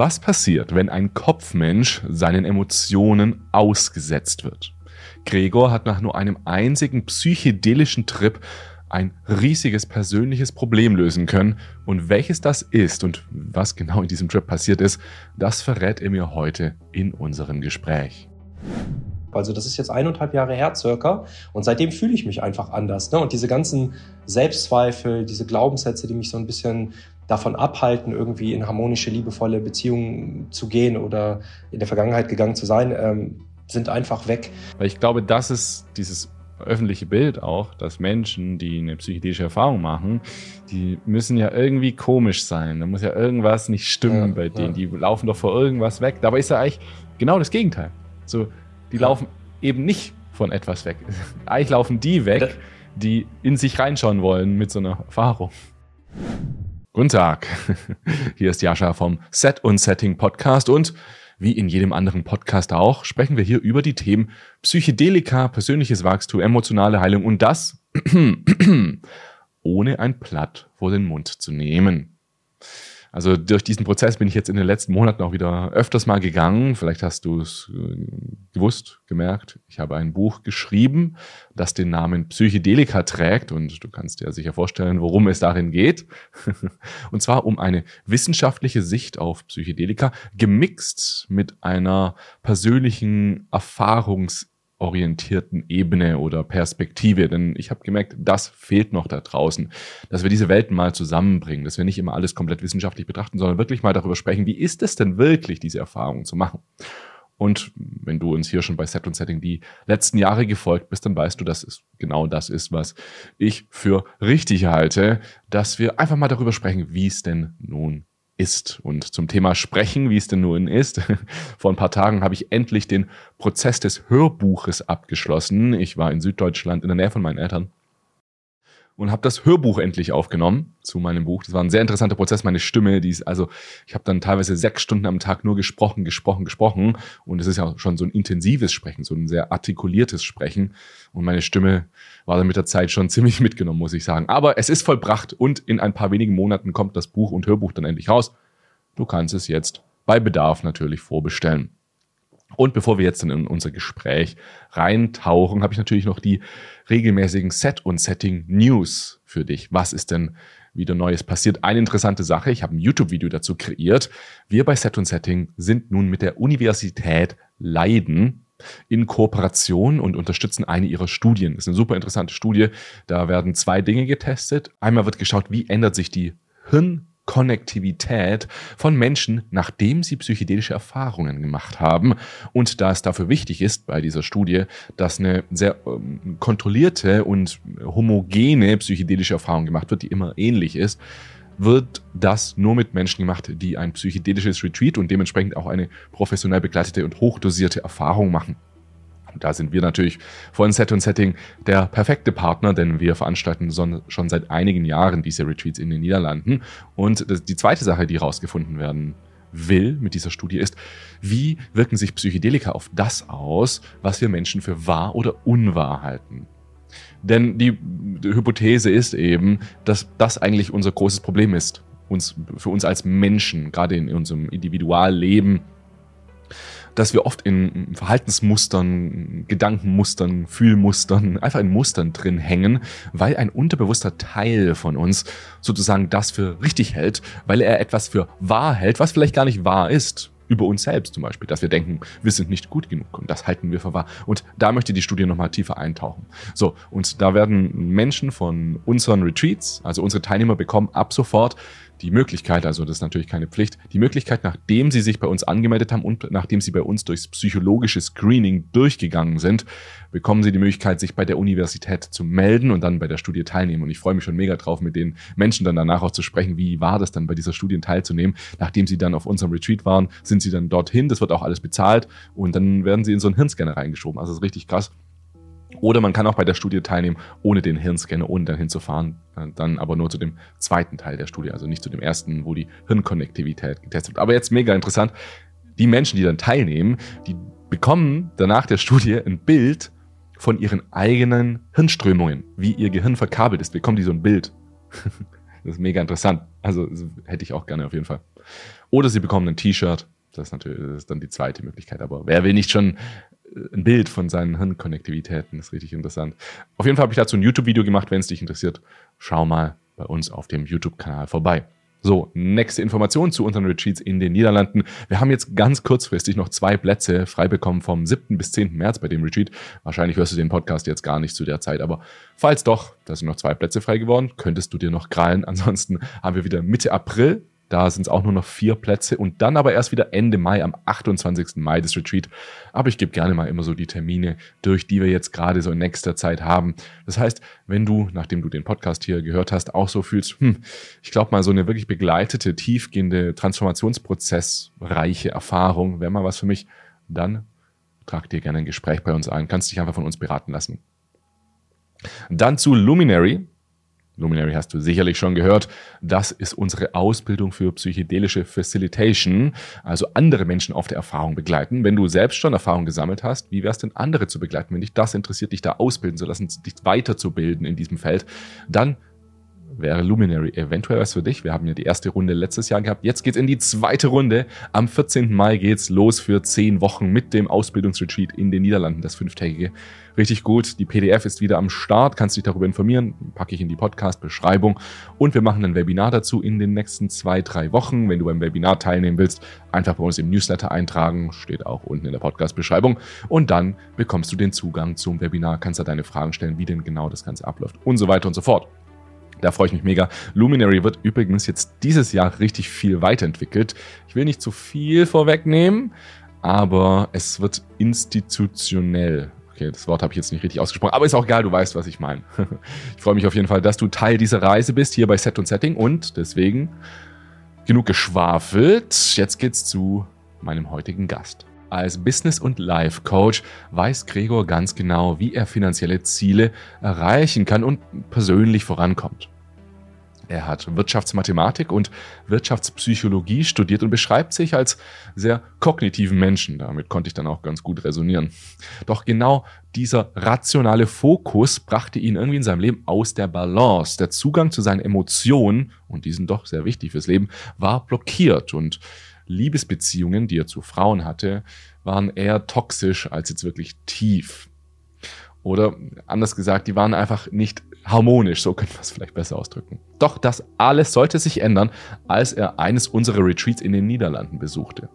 Was passiert, wenn ein Kopfmensch seinen Emotionen ausgesetzt wird? Gregor hat nach nur einem einzigen psychedelischen Trip ein riesiges persönliches Problem lösen können. Und welches das ist und was genau in diesem Trip passiert ist, das verrät er mir heute in unserem Gespräch. Also das ist jetzt eineinhalb Jahre her circa und seitdem fühle ich mich einfach anders. Ne? Und diese ganzen Selbstzweifel, diese Glaubenssätze, die mich so ein bisschen davon abhalten, irgendwie in harmonische, liebevolle Beziehungen zu gehen oder in der Vergangenheit gegangen zu sein, ähm, sind einfach weg. Weil ich glaube, das ist dieses öffentliche Bild auch, dass Menschen, die eine psychedelische Erfahrung machen, die müssen ja irgendwie komisch sein. Da muss ja irgendwas nicht stimmen ja, bei denen. Ja. Die laufen doch vor irgendwas weg. Dabei ist ja eigentlich genau das Gegenteil. So, die ja. laufen eben nicht von etwas weg. eigentlich laufen die weg, die in sich reinschauen wollen mit so einer Erfahrung. Guten Tag. Hier ist Jascha vom Set und Setting Podcast und wie in jedem anderen Podcast auch, sprechen wir hier über die Themen Psychedelika, persönliches Wachstum, emotionale Heilung und das ohne ein Blatt vor den Mund zu nehmen. Also durch diesen Prozess bin ich jetzt in den letzten Monaten auch wieder öfters mal gegangen. Vielleicht hast du es äh, gewusst, gemerkt. Ich habe ein Buch geschrieben, das den Namen Psychedelika trägt und du kannst dir sicher vorstellen, worum es darin geht. und zwar um eine wissenschaftliche Sicht auf Psychedelika, gemixt mit einer persönlichen Erfahrungs- orientierten Ebene oder Perspektive. Denn ich habe gemerkt, das fehlt noch da draußen, dass wir diese Welten mal zusammenbringen, dass wir nicht immer alles komplett wissenschaftlich betrachten, sondern wirklich mal darüber sprechen, wie ist es denn wirklich, diese Erfahrung zu machen. Und wenn du uns hier schon bei Set und Setting die letzten Jahre gefolgt bist, dann weißt du, dass es genau das ist, was ich für richtig halte, dass wir einfach mal darüber sprechen, wie es denn nun ist. Und zum Thema Sprechen, wie es denn nun ist, vor ein paar Tagen habe ich endlich den Prozess des Hörbuches abgeschlossen. Ich war in Süddeutschland in der Nähe von meinen Eltern und habe das Hörbuch endlich aufgenommen zu meinem Buch. Das war ein sehr interessanter Prozess. Meine Stimme, die ist also, ich habe dann teilweise sechs Stunden am Tag nur gesprochen, gesprochen, gesprochen. Und es ist ja schon so ein intensives Sprechen, so ein sehr artikuliertes Sprechen. Und meine Stimme war dann mit der Zeit schon ziemlich mitgenommen, muss ich sagen. Aber es ist vollbracht und in ein paar wenigen Monaten kommt das Buch und Hörbuch dann endlich raus. Du kannst es jetzt bei Bedarf natürlich vorbestellen. Und bevor wir jetzt in unser Gespräch reintauchen, habe ich natürlich noch die regelmäßigen Set- und Setting-News für dich. Was ist denn wieder Neues passiert? Eine interessante Sache, ich habe ein YouTube-Video dazu kreiert. Wir bei Set und Setting sind nun mit der Universität Leiden in Kooperation und unterstützen eine ihrer Studien. Das ist eine super interessante Studie. Da werden zwei Dinge getestet. Einmal wird geschaut, wie ändert sich die Hirn Konnektivität von Menschen, nachdem sie psychedelische Erfahrungen gemacht haben. Und da es dafür wichtig ist bei dieser Studie, dass eine sehr ähm, kontrollierte und homogene psychedelische Erfahrung gemacht wird, die immer ähnlich ist, wird das nur mit Menschen gemacht, die ein psychedelisches Retreat und dementsprechend auch eine professionell begleitete und hochdosierte Erfahrung machen. Da sind wir natürlich von Set und Setting der perfekte Partner, denn wir veranstalten schon seit einigen Jahren diese Retreats in den Niederlanden. Und die zweite Sache, die herausgefunden werden will mit dieser Studie ist, wie wirken sich Psychedelika auf das aus, was wir Menschen für wahr oder unwahr halten. Denn die, die Hypothese ist eben, dass das eigentlich unser großes Problem ist. Uns, für uns als Menschen, gerade in unserem Individualleben, dass wir oft in Verhaltensmustern, Gedankenmustern, Fühlmustern, einfach in Mustern drin hängen, weil ein unterbewusster Teil von uns sozusagen das für richtig hält, weil er etwas für wahr hält, was vielleicht gar nicht wahr ist über uns selbst zum Beispiel, dass wir denken, wir sind nicht gut genug und das halten wir für wahr. Und da möchte die Studie nochmal tiefer eintauchen. So, und da werden Menschen von unseren Retreats, also unsere Teilnehmer bekommen ab sofort die Möglichkeit, also das ist natürlich keine Pflicht, die Möglichkeit, nachdem sie sich bei uns angemeldet haben und nachdem sie bei uns durchs psychologische Screening durchgegangen sind, bekommen sie die Möglichkeit, sich bei der Universität zu melden und dann bei der Studie teilnehmen. Und ich freue mich schon mega drauf, mit den Menschen dann danach auch zu sprechen, wie war das dann bei dieser Studie teilzunehmen. Nachdem sie dann auf unserem Retreat waren, sind sie dann dorthin, das wird auch alles bezahlt und dann werden sie in so einen Hirnscanner reingeschoben. Also das ist richtig krass. Oder man kann auch bei der Studie teilnehmen, ohne den Hirnscanner, ohne dann hinzufahren. Äh, dann aber nur zu dem zweiten Teil der Studie, also nicht zu dem ersten, wo die Hirnkonnektivität getestet wird. Aber jetzt mega interessant. Die Menschen, die dann teilnehmen, die bekommen danach der Studie ein Bild von ihren eigenen Hirnströmungen, wie ihr Gehirn verkabelt ist, bekommen die so ein Bild. das ist mega interessant. Also hätte ich auch gerne auf jeden Fall. Oder sie bekommen ein T-Shirt. Das ist natürlich das ist dann die zweite Möglichkeit. Aber wer will nicht schon ein Bild von seinen Hirnkonnektivitäten? Das ist richtig interessant. Auf jeden Fall habe ich dazu ein YouTube-Video gemacht. Wenn es dich interessiert, schau mal bei uns auf dem YouTube-Kanal vorbei. So, nächste Information zu unseren Retreats in den Niederlanden. Wir haben jetzt ganz kurzfristig noch zwei Plätze frei bekommen vom 7. bis 10. März bei dem Retreat. Wahrscheinlich hörst du den Podcast jetzt gar nicht zu der Zeit, aber falls doch, da sind noch zwei Plätze frei geworden, könntest du dir noch krallen. Ansonsten haben wir wieder Mitte April da sind es auch nur noch vier Plätze und dann aber erst wieder Ende Mai, am 28. Mai das Retreat. Aber ich gebe gerne mal immer so die Termine durch, die wir jetzt gerade so in nächster Zeit haben. Das heißt, wenn du, nachdem du den Podcast hier gehört hast, auch so fühlst, hm, ich glaube mal so eine wirklich begleitete, tiefgehende, transformationsprozessreiche Erfahrung wäre mal was für mich, dann trag dir gerne ein Gespräch bei uns ein, kannst dich einfach von uns beraten lassen. Dann zu Luminary. Luminary hast du sicherlich schon gehört. Das ist unsere Ausbildung für psychedelische Facilitation, also andere Menschen auf der Erfahrung begleiten. Wenn du selbst schon Erfahrung gesammelt hast, wie wäre es denn, andere zu begleiten? Wenn dich das interessiert, dich da ausbilden zu lassen, dich weiterzubilden in diesem Feld, dann wäre Luminary eventuell was für dich. Wir haben ja die erste Runde letztes Jahr gehabt. Jetzt geht's in die zweite Runde. Am 14. Mai geht's los für zehn Wochen mit dem Ausbildungsretreat in den Niederlanden, das fünftägige. Richtig gut. Die PDF ist wieder am Start. Kannst dich darüber informieren. Packe ich in die Podcast-Beschreibung. Und wir machen ein Webinar dazu in den nächsten zwei, drei Wochen. Wenn du beim Webinar teilnehmen willst, einfach bei uns im Newsletter eintragen. Steht auch unten in der Podcast-Beschreibung. Und dann bekommst du den Zugang zum Webinar, kannst da deine Fragen stellen, wie denn genau das Ganze abläuft und so weiter und so fort. Da freue ich mich mega. Luminary wird übrigens jetzt dieses Jahr richtig viel weiterentwickelt. Ich will nicht zu viel vorwegnehmen, aber es wird institutionell. Okay, das Wort habe ich jetzt nicht richtig ausgesprochen, aber ist auch egal, du weißt, was ich meine. Ich freue mich auf jeden Fall, dass du Teil dieser Reise bist hier bei Set und Setting und deswegen genug geschwafelt. Jetzt geht's zu meinem heutigen Gast. Als Business- und Life-Coach weiß Gregor ganz genau, wie er finanzielle Ziele erreichen kann und persönlich vorankommt. Er hat Wirtschaftsmathematik und Wirtschaftspsychologie studiert und beschreibt sich als sehr kognitiven Menschen. Damit konnte ich dann auch ganz gut resonieren. Doch genau dieser rationale Fokus brachte ihn irgendwie in seinem Leben aus der Balance. Der Zugang zu seinen Emotionen, und die sind doch sehr wichtig fürs Leben, war blockiert und Liebesbeziehungen, die er zu Frauen hatte, waren eher toxisch als jetzt wirklich tief. Oder anders gesagt, die waren einfach nicht harmonisch, so könnte man es vielleicht besser ausdrücken. Doch das alles sollte sich ändern, als er eines unserer Retreats in den Niederlanden besuchte.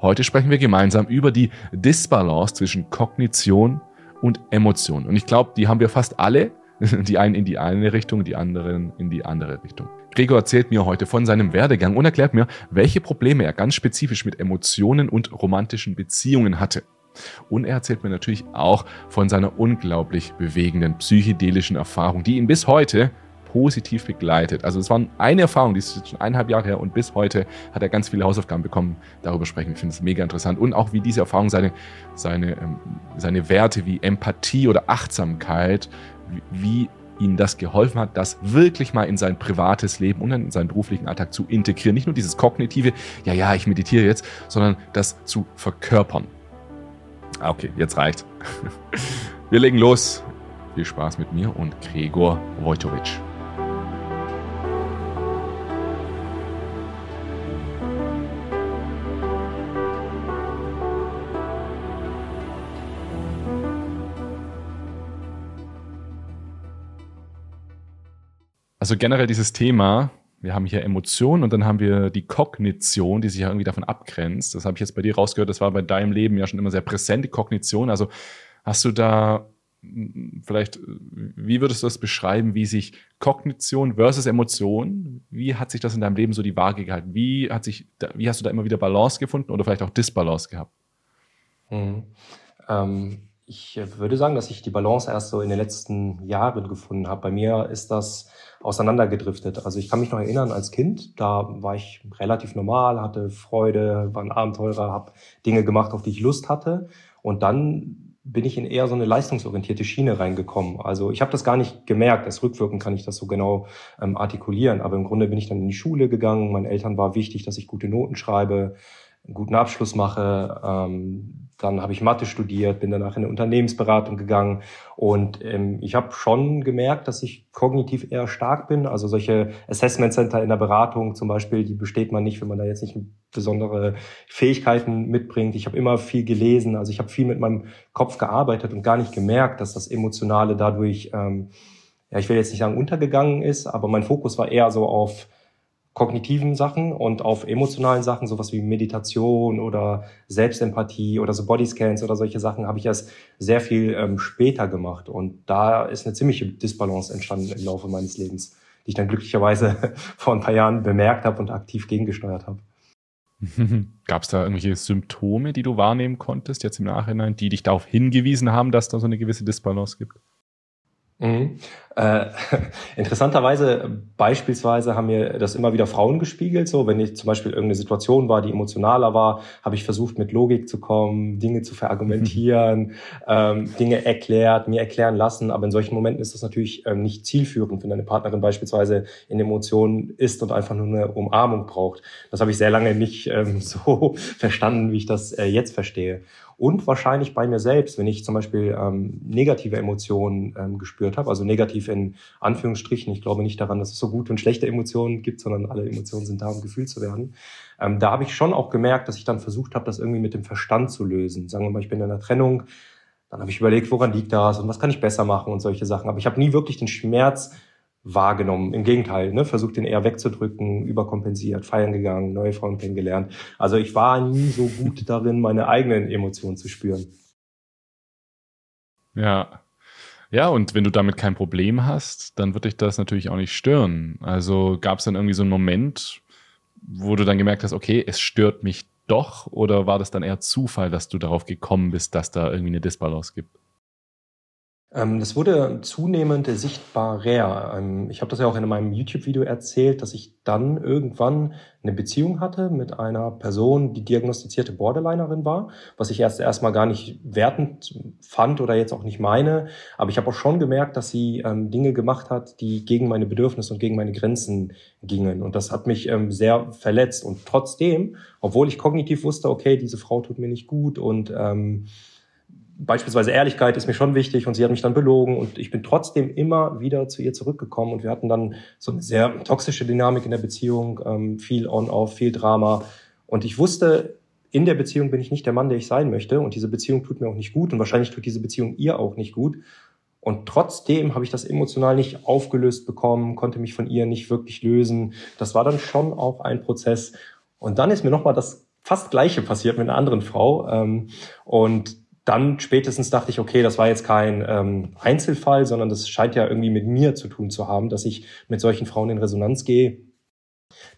Heute sprechen wir gemeinsam über die Disbalance zwischen Kognition und Emotion. Und ich glaube, die haben wir fast alle, die einen in die eine Richtung, die anderen in die andere Richtung. Gregor erzählt mir heute von seinem Werdegang und erklärt mir, welche Probleme er ganz spezifisch mit Emotionen und romantischen Beziehungen hatte. Und er erzählt mir natürlich auch von seiner unglaublich bewegenden psychedelischen Erfahrung, die ihn bis heute positiv begleitet. Also es war eine Erfahrung, die ist jetzt schon eineinhalb Jahre her und bis heute hat er ganz viele Hausaufgaben bekommen. Darüber sprechen. Ich finde es mega interessant. Und auch wie diese Erfahrung seine, seine, ähm, seine Werte wie Empathie oder Achtsamkeit, wie ihnen das geholfen hat, das wirklich mal in sein privates Leben und in seinen beruflichen Alltag zu integrieren. Nicht nur dieses kognitive, ja, ja, ich meditiere jetzt, sondern das zu verkörpern. Ah, okay, jetzt reicht. Wir legen los. Viel Spaß mit mir und Gregor Wojtowicz. Also generell dieses Thema, wir haben hier Emotionen und dann haben wir die Kognition, die sich ja irgendwie davon abgrenzt. Das habe ich jetzt bei dir rausgehört, das war bei deinem Leben ja schon immer sehr präsent, die Kognition. Also hast du da hm, vielleicht, wie würdest du das beschreiben, wie sich Kognition versus Emotion, wie hat sich das in deinem Leben so die Waage gehalten? Wie, hat sich, wie hast du da immer wieder Balance gefunden oder vielleicht auch Disbalance gehabt? Mhm. Ähm, ich würde sagen, dass ich die Balance erst so in den letzten Jahren gefunden habe. Bei mir ist das auseinandergedriftet. Also ich kann mich noch erinnern als Kind, da war ich relativ normal, hatte Freude, war ein Abenteurer, habe Dinge gemacht, auf die ich Lust hatte. Und dann bin ich in eher so eine leistungsorientierte Schiene reingekommen. Also ich habe das gar nicht gemerkt. Erst rückwirkend kann ich das so genau ähm, artikulieren. Aber im Grunde bin ich dann in die Schule gegangen. Meinen Eltern war wichtig, dass ich gute Noten schreibe, einen guten Abschluss mache. Ähm, dann habe ich Mathe studiert, bin danach in eine Unternehmensberatung gegangen und ähm, ich habe schon gemerkt, dass ich kognitiv eher stark bin. Also solche Assessment Center in der Beratung zum Beispiel, die besteht man nicht, wenn man da jetzt nicht besondere Fähigkeiten mitbringt. Ich habe immer viel gelesen, also ich habe viel mit meinem Kopf gearbeitet und gar nicht gemerkt, dass das Emotionale dadurch, ähm, ja, ich will jetzt nicht sagen untergegangen ist, aber mein Fokus war eher so auf kognitiven Sachen und auf emotionalen Sachen, sowas wie Meditation oder Selbstempathie oder so Bodyscans oder solche Sachen, habe ich erst sehr viel ähm, später gemacht. Und da ist eine ziemliche Disbalance entstanden im Laufe meines Lebens, die ich dann glücklicherweise vor ein paar Jahren bemerkt habe und aktiv gegengesteuert habe. Gab es da irgendwelche Symptome, die du wahrnehmen konntest, jetzt im Nachhinein, die dich darauf hingewiesen haben, dass da so eine gewisse Disbalance gibt? Mhm. Äh, interessanterweise, beispielsweise haben mir das immer wieder Frauen gespiegelt. So, wenn ich zum Beispiel irgendeine Situation war, die emotionaler war, habe ich versucht, mit Logik zu kommen, Dinge zu verargumentieren, mhm. ähm, Dinge erklärt, mir erklären lassen. Aber in solchen Momenten ist das natürlich ähm, nicht zielführend, wenn deine Partnerin beispielsweise in Emotionen ist und einfach nur eine Umarmung braucht. Das habe ich sehr lange nicht ähm, so verstanden, wie ich das äh, jetzt verstehe und wahrscheinlich bei mir selbst, wenn ich zum Beispiel ähm, negative Emotionen ähm, gespürt habe, also negativ in Anführungsstrichen. Ich glaube nicht daran, dass es so gute und schlechte Emotionen gibt, sondern alle Emotionen sind da, um gefühlt zu werden. Ähm, da habe ich schon auch gemerkt, dass ich dann versucht habe, das irgendwie mit dem Verstand zu lösen. Sagen wir mal, ich bin in einer Trennung, dann habe ich überlegt, woran liegt das und was kann ich besser machen und solche Sachen. Aber ich habe nie wirklich den Schmerz wahrgenommen. Im Gegenteil, ne, versucht den eher wegzudrücken, überkompensiert, feiern gegangen, neue Frauen kennengelernt. Also ich war nie so gut darin, meine eigenen Emotionen zu spüren. Ja. Ja, und wenn du damit kein Problem hast, dann wird dich das natürlich auch nicht stören. Also gab es dann irgendwie so einen Moment, wo du dann gemerkt hast, okay, es stört mich doch, oder war das dann eher Zufall, dass du darauf gekommen bist, dass da irgendwie eine Disbalance gibt? Ähm, das wurde zunehmend sichtbarer. Ähm, ich habe das ja auch in meinem YouTube-Video erzählt, dass ich dann irgendwann eine Beziehung hatte mit einer Person, die diagnostizierte Borderlinerin war, was ich erst erstmal gar nicht wertend fand oder jetzt auch nicht meine. Aber ich habe auch schon gemerkt, dass sie ähm, Dinge gemacht hat, die gegen meine Bedürfnisse und gegen meine Grenzen gingen. Und das hat mich sehr verletzt. Und trotzdem, obwohl ich kognitiv wusste, okay, diese Frau tut mir nicht gut und ähm, beispielsweise Ehrlichkeit ist mir schon wichtig und sie hat mich dann belogen und ich bin trotzdem immer wieder zu ihr zurückgekommen und wir hatten dann so eine sehr toxische Dynamik in der Beziehung, ähm, viel on-off, viel Drama und ich wusste, in der Beziehung bin ich nicht der Mann, der ich sein möchte und diese Beziehung tut mir auch nicht gut und wahrscheinlich tut diese Beziehung ihr auch nicht gut und trotzdem habe ich das emotional nicht aufgelöst bekommen, konnte mich von ihr nicht wirklich lösen. Das war dann schon auch ein Prozess und dann ist mir nochmal das fast Gleiche passiert mit einer anderen Frau ähm, und dann spätestens dachte ich, okay, das war jetzt kein ähm, Einzelfall, sondern das scheint ja irgendwie mit mir zu tun zu haben, dass ich mit solchen Frauen in Resonanz gehe,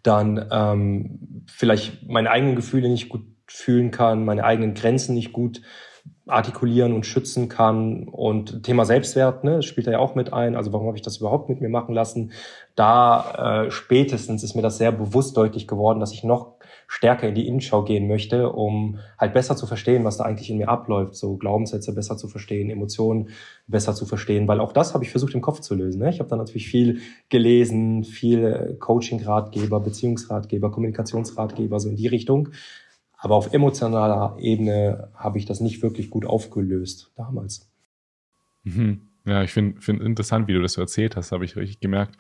dann ähm, vielleicht meine eigenen Gefühle nicht gut fühlen kann, meine eigenen Grenzen nicht gut artikulieren und schützen kann. Und Thema Selbstwert ne, spielt da ja auch mit ein. Also warum habe ich das überhaupt mit mir machen lassen? Da äh, spätestens ist mir das sehr bewusst deutlich geworden, dass ich noch stärker in die Innenschau gehen möchte, um halt besser zu verstehen, was da eigentlich in mir abläuft, so Glaubenssätze besser zu verstehen, Emotionen besser zu verstehen, weil auch das habe ich versucht im Kopf zu lösen. Ne? Ich habe da natürlich viel gelesen, viel Coaching-Ratgeber, Beziehungsratgeber, Kommunikationsratgeber, so in die Richtung. Aber auf emotionaler Ebene habe ich das nicht wirklich gut aufgelöst damals. Mhm. Ja, ich finde find interessant, wie du das so erzählt hast, habe ich richtig gemerkt.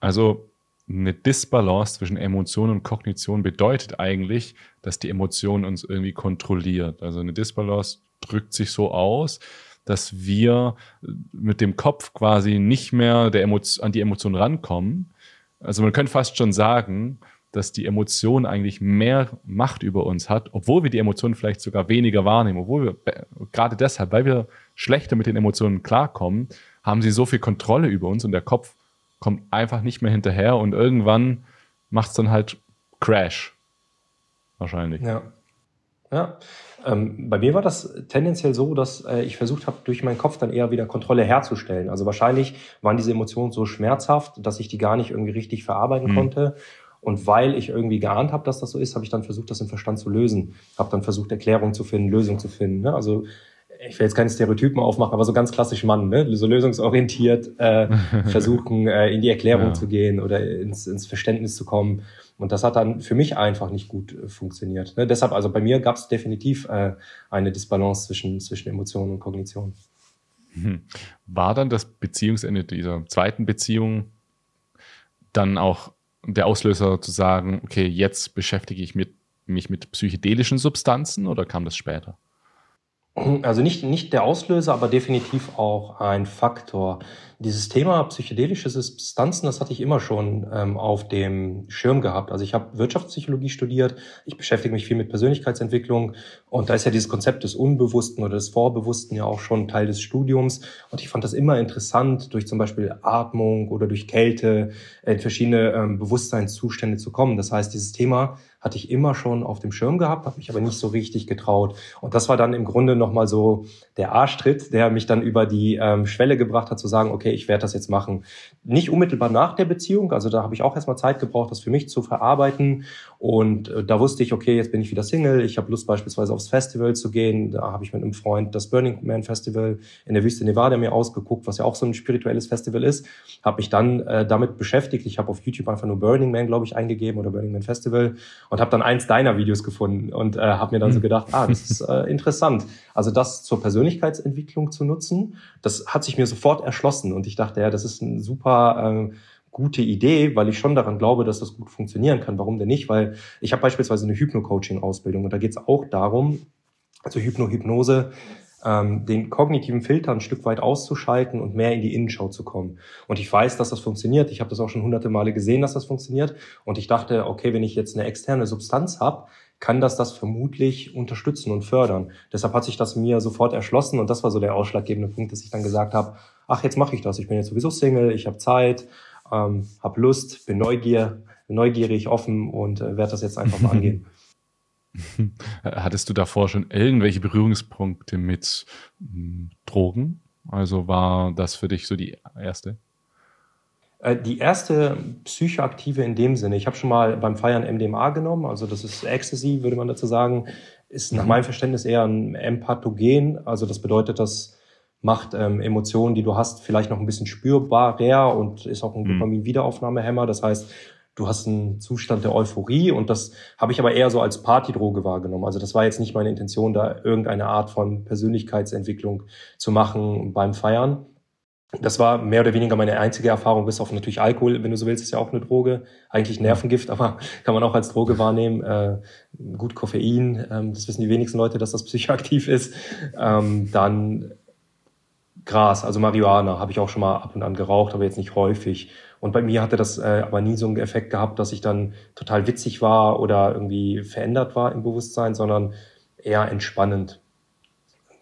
Also eine Disbalance zwischen Emotion und Kognition bedeutet eigentlich, dass die Emotion uns irgendwie kontrolliert. Also eine Disbalance drückt sich so aus, dass wir mit dem Kopf quasi nicht mehr der an die Emotion rankommen. Also man könnte fast schon sagen, dass die Emotion eigentlich mehr Macht über uns hat, obwohl wir die Emotionen vielleicht sogar weniger wahrnehmen, obwohl wir gerade deshalb, weil wir schlechter mit den Emotionen klarkommen, haben sie so viel Kontrolle über uns und der Kopf kommt einfach nicht mehr hinterher und irgendwann macht es dann halt Crash. Wahrscheinlich. Ja. Ja. Ähm, bei mir war das tendenziell so, dass äh, ich versucht habe, durch meinen Kopf dann eher wieder Kontrolle herzustellen. Also wahrscheinlich waren diese Emotionen so schmerzhaft, dass ich die gar nicht irgendwie richtig verarbeiten mhm. konnte. Und weil ich irgendwie geahnt habe, dass das so ist, habe ich dann versucht, das im Verstand zu lösen. Habe dann versucht, Erklärung zu finden, Lösung zu finden. Ne? Also ich will jetzt keine Stereotypen aufmachen, aber so ganz klassisch Mann, ne? so lösungsorientiert äh, versuchen, äh, in die Erklärung ja. zu gehen oder ins, ins Verständnis zu kommen. Und das hat dann für mich einfach nicht gut äh, funktioniert. Ne? Deshalb, also bei mir gab es definitiv äh, eine Disbalance zwischen, zwischen Emotionen und Kognition. Hm. War dann das Beziehungsende dieser zweiten Beziehung dann auch der Auslöser zu sagen, okay, jetzt beschäftige ich mit, mich mit psychedelischen Substanzen oder kam das später? Also nicht, nicht der Auslöser, aber definitiv auch ein Faktor. Dieses Thema psychedelische Substanzen, das hatte ich immer schon ähm, auf dem Schirm gehabt. Also ich habe Wirtschaftspsychologie studiert, ich beschäftige mich viel mit Persönlichkeitsentwicklung und da ist ja dieses Konzept des Unbewussten oder des Vorbewussten ja auch schon Teil des Studiums. Und ich fand das immer interessant, durch zum Beispiel Atmung oder durch Kälte in verschiedene ähm, Bewusstseinszustände zu kommen. Das heißt, dieses Thema hatte ich immer schon auf dem Schirm gehabt, habe mich aber nicht so richtig getraut. Und das war dann im Grunde nochmal so der Arschtritt, der mich dann über die ähm, Schwelle gebracht hat, zu sagen, okay, ich werde das jetzt machen. Nicht unmittelbar nach der Beziehung, also da habe ich auch erstmal Zeit gebraucht, das für mich zu verarbeiten. Und äh, da wusste ich, okay, jetzt bin ich wieder Single, ich habe Lust beispielsweise aufs Festival zu gehen. Da habe ich mit einem Freund das Burning Man Festival in der Wüste Nevada mir ausgeguckt, was ja auch so ein spirituelles Festival ist. Habe mich dann äh, damit beschäftigt. Ich habe auf YouTube einfach nur Burning Man, glaube ich, eingegeben oder Burning Man Festival und habe dann eins deiner Videos gefunden und äh, habe mir dann so hm. gedacht, ah, das ist äh, interessant. Also das zur Persönlichkeitsentwicklung zu nutzen, das hat sich mir sofort erschlossen und ich dachte, ja, das ist ein super äh, gute Idee, weil ich schon daran glaube, dass das gut funktionieren kann. Warum denn nicht? Weil ich habe beispielsweise eine Hypno-Coaching-Ausbildung und da geht es auch darum, also Hypno-Hypnose ähm, den kognitiven Filter ein Stück weit auszuschalten und mehr in die Innenschau zu kommen. Und ich weiß, dass das funktioniert. Ich habe das auch schon hunderte Male gesehen, dass das funktioniert. Und ich dachte, okay, wenn ich jetzt eine externe Substanz habe, kann das das vermutlich unterstützen und fördern. Deshalb hat sich das mir sofort erschlossen und das war so der ausschlaggebende Punkt, dass ich dann gesagt habe, ach, jetzt mache ich das. Ich bin jetzt sowieso Single, ich habe Zeit, ähm, habe Lust, bin Neugier, neugierig, offen und äh, werde das jetzt einfach mal angehen. Hattest du davor schon irgendwelche Berührungspunkte mit hm, Drogen? Also war das für dich so die erste? Äh, die erste psychoaktive in dem Sinne. Ich habe schon mal beim Feiern MDMA genommen, also das ist Ecstasy, würde man dazu sagen, ist nach mhm. meinem Verständnis eher ein Empathogen. Also das bedeutet, das macht ähm, Emotionen, die du hast, vielleicht noch ein bisschen spürbarer und ist auch ein mhm. Dopamin-Wiederaufnahmehemmer. Das heißt, du hast einen Zustand der Euphorie und das habe ich aber eher so als Partydroge wahrgenommen. Also das war jetzt nicht meine Intention, da irgendeine Art von Persönlichkeitsentwicklung zu machen beim Feiern. Das war mehr oder weniger meine einzige Erfahrung, bis auf natürlich Alkohol, wenn du so willst, ist ja auch eine Droge. Eigentlich Nervengift, aber kann man auch als Droge wahrnehmen. Äh, gut, Koffein, ähm, das wissen die wenigsten Leute, dass das psychoaktiv ist. Ähm, dann Gras, also Marihuana, habe ich auch schon mal ab und an geraucht, aber jetzt nicht häufig. Und bei mir hatte das äh, aber nie so einen Effekt gehabt, dass ich dann total witzig war oder irgendwie verändert war im Bewusstsein, sondern eher entspannend.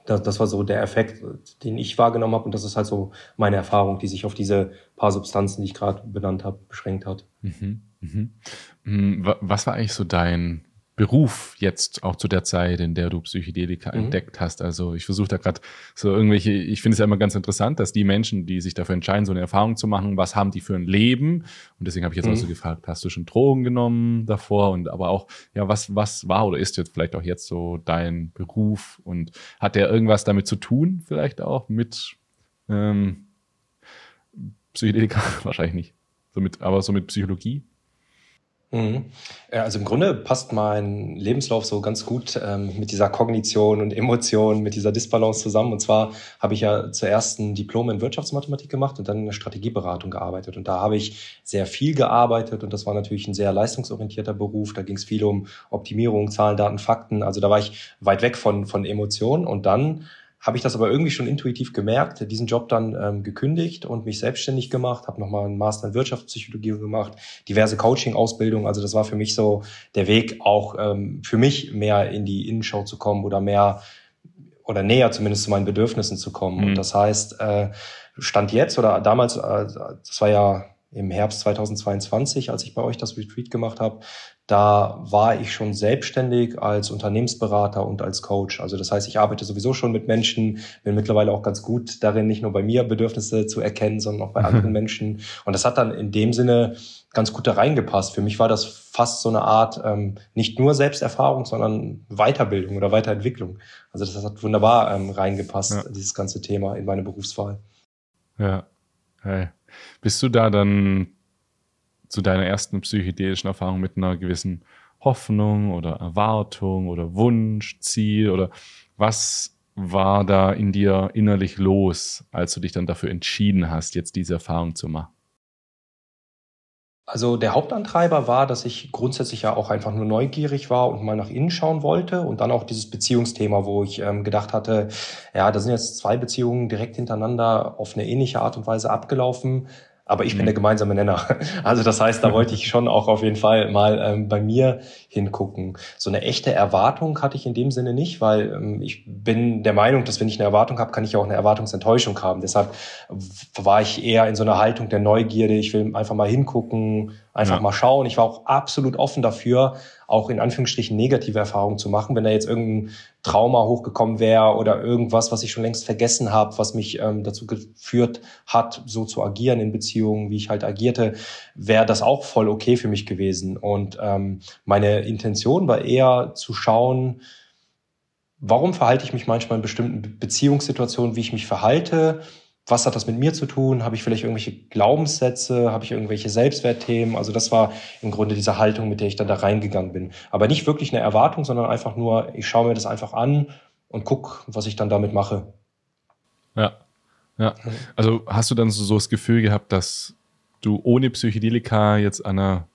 Das, das war so der Effekt, den ich wahrgenommen habe. Und das ist halt so meine Erfahrung, die sich auf diese paar Substanzen, die ich gerade benannt habe, beschränkt hat. Mhm, mhm. Mm, was war eigentlich so dein Beruf jetzt auch zu der Zeit, in der du Psychedelika mhm. entdeckt hast. Also ich versuche da gerade so irgendwelche, ich finde es ja immer ganz interessant, dass die Menschen, die sich dafür entscheiden, so eine Erfahrung zu machen, was haben die für ein Leben? Und deswegen habe ich jetzt mhm. auch so gefragt, hast du schon Drogen genommen davor? Und aber auch, ja, was, was war oder ist jetzt vielleicht auch jetzt so dein Beruf? Und hat der irgendwas damit zu tun, vielleicht auch mit ähm, Psychedelika? Wahrscheinlich nicht. So mit, aber so mit Psychologie? Mhm. Also im Grunde passt mein Lebenslauf so ganz gut ähm, mit dieser Kognition und Emotion, mit dieser Disbalance zusammen. Und zwar habe ich ja zuerst ein Diplom in Wirtschaftsmathematik gemacht und dann in der Strategieberatung gearbeitet. Und da habe ich sehr viel gearbeitet und das war natürlich ein sehr leistungsorientierter Beruf. Da ging es viel um Optimierung, Zahlen, Daten, Fakten. Also da war ich weit weg von, von Emotionen. Und dann habe ich das aber irgendwie schon intuitiv gemerkt, diesen Job dann ähm, gekündigt und mich selbstständig gemacht, habe nochmal einen Master in Wirtschaftspsychologie gemacht, diverse Coaching-Ausbildungen. Also das war für mich so der Weg, auch ähm, für mich mehr in die Innenschau zu kommen oder mehr oder näher zumindest zu meinen Bedürfnissen zu kommen. Mhm. Und das heißt, äh, Stand jetzt oder damals, äh, das war ja im Herbst 2022, als ich bei euch das Retreat gemacht habe, da war ich schon selbstständig als Unternehmensberater und als Coach. Also das heißt, ich arbeite sowieso schon mit Menschen, bin mittlerweile auch ganz gut darin, nicht nur bei mir Bedürfnisse zu erkennen, sondern auch bei anderen Menschen. Und das hat dann in dem Sinne ganz gut da reingepasst. Für mich war das fast so eine Art ähm, nicht nur Selbsterfahrung, sondern Weiterbildung oder Weiterentwicklung. Also das hat wunderbar ähm, reingepasst, ja. dieses ganze Thema in meine Berufswahl. Ja. Hey. Bist du da dann zu deiner ersten psychedelischen Erfahrung mit einer gewissen Hoffnung oder Erwartung oder Wunsch, Ziel oder was war da in dir innerlich los, als du dich dann dafür entschieden hast, jetzt diese Erfahrung zu machen? Also der Hauptantreiber war, dass ich grundsätzlich ja auch einfach nur neugierig war und mal nach innen schauen wollte und dann auch dieses Beziehungsthema, wo ich ähm, gedacht hatte, ja, da sind jetzt zwei Beziehungen direkt hintereinander auf eine ähnliche Art und Weise abgelaufen aber ich bin der mhm. gemeinsame Nenner. Also das heißt, da wollte ich schon auch auf jeden Fall mal ähm, bei mir hingucken. So eine echte Erwartung hatte ich in dem Sinne nicht, weil ähm, ich bin der Meinung, dass wenn ich eine Erwartung habe, kann ich auch eine Erwartungsenttäuschung haben. Deshalb war ich eher in so einer Haltung der Neugierde. Ich will einfach mal hingucken, einfach ja. mal schauen. Ich war auch absolut offen dafür, auch in Anführungsstrichen negative Erfahrungen zu machen. Wenn da jetzt irgendein Trauma hochgekommen wäre oder irgendwas, was ich schon längst vergessen habe, was mich ähm, dazu geführt hat, so zu agieren in Beziehungen, wie ich halt agierte, wäre das auch voll okay für mich gewesen. Und ähm, meine Intention war eher zu schauen, warum verhalte ich mich manchmal in bestimmten Beziehungssituationen, wie ich mich verhalte, was hat das mit mir zu tun? Habe ich vielleicht irgendwelche Glaubenssätze? Habe ich irgendwelche Selbstwertthemen? Also das war im Grunde diese Haltung, mit der ich dann da reingegangen bin. Aber nicht wirklich eine Erwartung, sondern einfach nur, ich schaue mir das einfach an und guck, was ich dann damit mache. Ja. Ja. Also hast du dann so, so das Gefühl gehabt, dass du ohne Psychedelika jetzt an einer,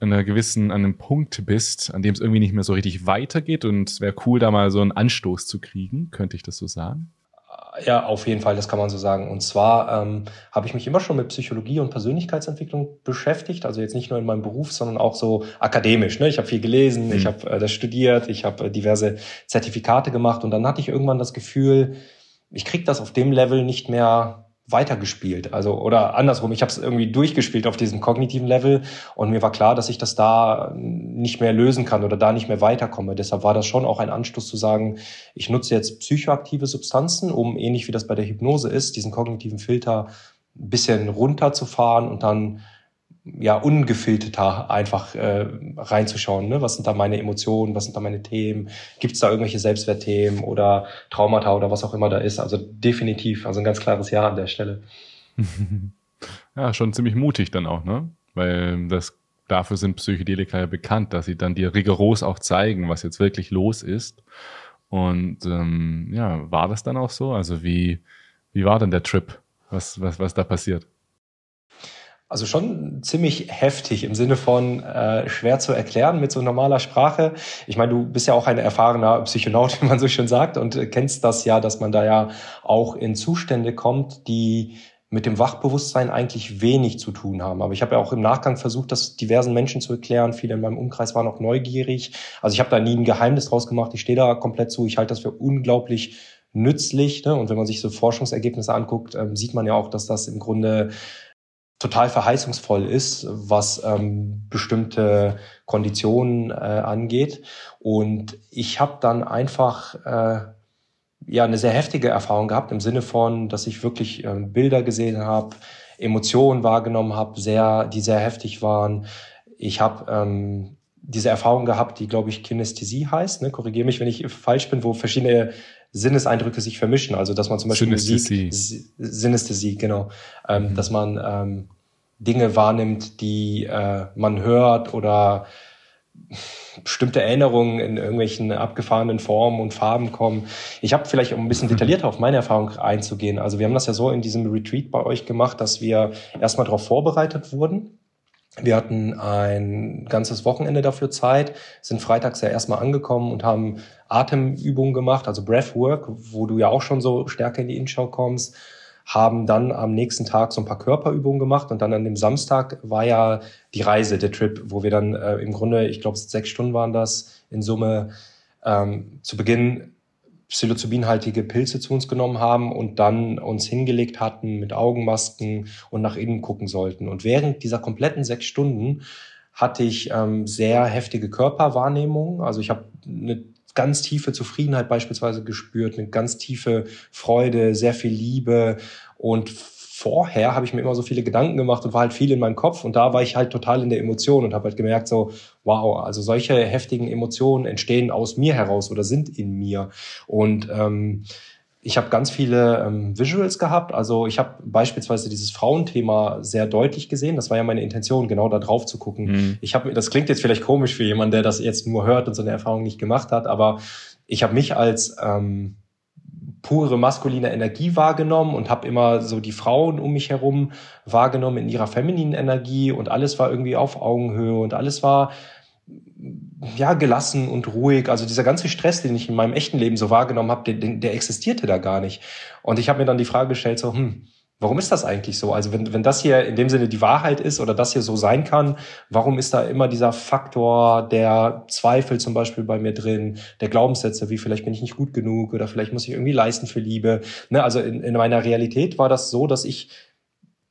an einer gewissen, an einem Punkt bist, an dem es irgendwie nicht mehr so richtig weitergeht und es wäre cool, da mal so einen Anstoß zu kriegen, könnte ich das so sagen? Ja, auf jeden Fall, das kann man so sagen. Und zwar ähm, habe ich mich immer schon mit Psychologie und Persönlichkeitsentwicklung beschäftigt. Also jetzt nicht nur in meinem Beruf, sondern auch so akademisch. Ne? Ich habe viel gelesen, mhm. ich habe äh, das studiert, ich habe äh, diverse Zertifikate gemacht und dann hatte ich irgendwann das Gefühl, ich krieg das auf dem Level nicht mehr weitergespielt. Also oder andersrum, ich habe es irgendwie durchgespielt auf diesem kognitiven Level und mir war klar, dass ich das da nicht mehr lösen kann oder da nicht mehr weiterkomme. Deshalb war das schon auch ein Anstoß zu sagen, ich nutze jetzt psychoaktive Substanzen, um ähnlich wie das bei der Hypnose ist, diesen kognitiven Filter ein bisschen runterzufahren und dann ja ungefilterter einfach äh, reinzuschauen. Ne? Was sind da meine Emotionen, was sind da meine Themen? Gibt es da irgendwelche Selbstwertthemen oder Traumata oder was auch immer da ist? Also definitiv, also ein ganz klares Ja an der Stelle. ja, schon ziemlich mutig dann auch, ne? Weil das dafür sind Psychedelika ja bekannt, dass sie dann dir rigoros auch zeigen, was jetzt wirklich los ist. Und ähm, ja, war das dann auch so? Also wie, wie war denn der Trip? Was, was, was da passiert? Also schon ziemlich heftig im Sinne von äh, schwer zu erklären mit so normaler Sprache. Ich meine, du bist ja auch ein erfahrener Psychonaut, wie man so schön sagt, und äh, kennst das ja, dass man da ja auch in Zustände kommt, die mit dem Wachbewusstsein eigentlich wenig zu tun haben. Aber ich habe ja auch im Nachgang versucht, das diversen Menschen zu erklären. Viele in meinem Umkreis waren auch neugierig. Also ich habe da nie ein Geheimnis draus gemacht. Ich stehe da komplett zu. Ich halte das für unglaublich nützlich. Ne? Und wenn man sich so Forschungsergebnisse anguckt, ähm, sieht man ja auch, dass das im Grunde total verheißungsvoll ist, was ähm, bestimmte Konditionen äh, angeht. Und ich habe dann einfach äh, ja eine sehr heftige Erfahrung gehabt im Sinne von, dass ich wirklich äh, Bilder gesehen habe, Emotionen wahrgenommen habe, sehr, die sehr heftig waren. Ich habe ähm, diese Erfahrung gehabt, die glaube ich Kinästhesie heißt. Ne? Korrigiere mich, wenn ich falsch bin, wo verschiedene Sinneseindrücke sich vermischen. Also dass man zum Beispiel Musik, Synästhesie genau, ähm, mhm. dass man ähm, Dinge wahrnimmt, die äh, man hört oder bestimmte Erinnerungen in irgendwelchen abgefahrenen Formen und Farben kommen. Ich habe vielleicht, um ein bisschen detaillierter auf meine Erfahrung einzugehen, also wir haben das ja so in diesem Retreat bei euch gemacht, dass wir erstmal darauf vorbereitet wurden. Wir hatten ein ganzes Wochenende dafür Zeit, sind freitags ja erstmal angekommen und haben Atemübungen gemacht, also Breathwork, wo du ja auch schon so stärker in die Inschau kommst, haben dann am nächsten Tag so ein paar Körperübungen gemacht und dann an dem Samstag war ja die Reise, der Trip, wo wir dann äh, im Grunde, ich glaube, sechs Stunden waren das in Summe, ähm, zu Beginn psilocybinhaltige Pilze zu uns genommen haben und dann uns hingelegt hatten mit Augenmasken und nach innen gucken sollten. Und während dieser kompletten sechs Stunden hatte ich ähm, sehr heftige Körperwahrnehmungen. Also ich habe eine ganz tiefe Zufriedenheit beispielsweise gespürt, eine ganz tiefe Freude, sehr viel Liebe und vorher habe ich mir immer so viele Gedanken gemacht und war halt viel in meinem Kopf und da war ich halt total in der Emotion und habe halt gemerkt so, wow, also solche heftigen Emotionen entstehen aus mir heraus oder sind in mir und ähm, ich habe ganz viele ähm, Visuals gehabt. Also ich habe beispielsweise dieses Frauenthema sehr deutlich gesehen. Das war ja meine Intention, genau da drauf zu gucken. Mhm. Ich habe, das klingt jetzt vielleicht komisch für jemanden, der das jetzt nur hört und so eine Erfahrung nicht gemacht hat, aber ich habe mich als ähm, pure maskuline Energie wahrgenommen und habe immer so die Frauen um mich herum wahrgenommen in ihrer femininen Energie und alles war irgendwie auf Augenhöhe und alles war ja gelassen und ruhig. Also dieser ganze Stress, den ich in meinem echten Leben so wahrgenommen habe, der, der existierte da gar nicht. Und ich habe mir dann die Frage gestellt, so, hm, Warum ist das eigentlich so? Also wenn, wenn das hier in dem Sinne die Wahrheit ist oder das hier so sein kann, warum ist da immer dieser Faktor der Zweifel zum Beispiel bei mir drin, der Glaubenssätze, wie vielleicht bin ich nicht gut genug oder vielleicht muss ich irgendwie leisten für Liebe. Ne? Also in, in meiner Realität war das so, dass ich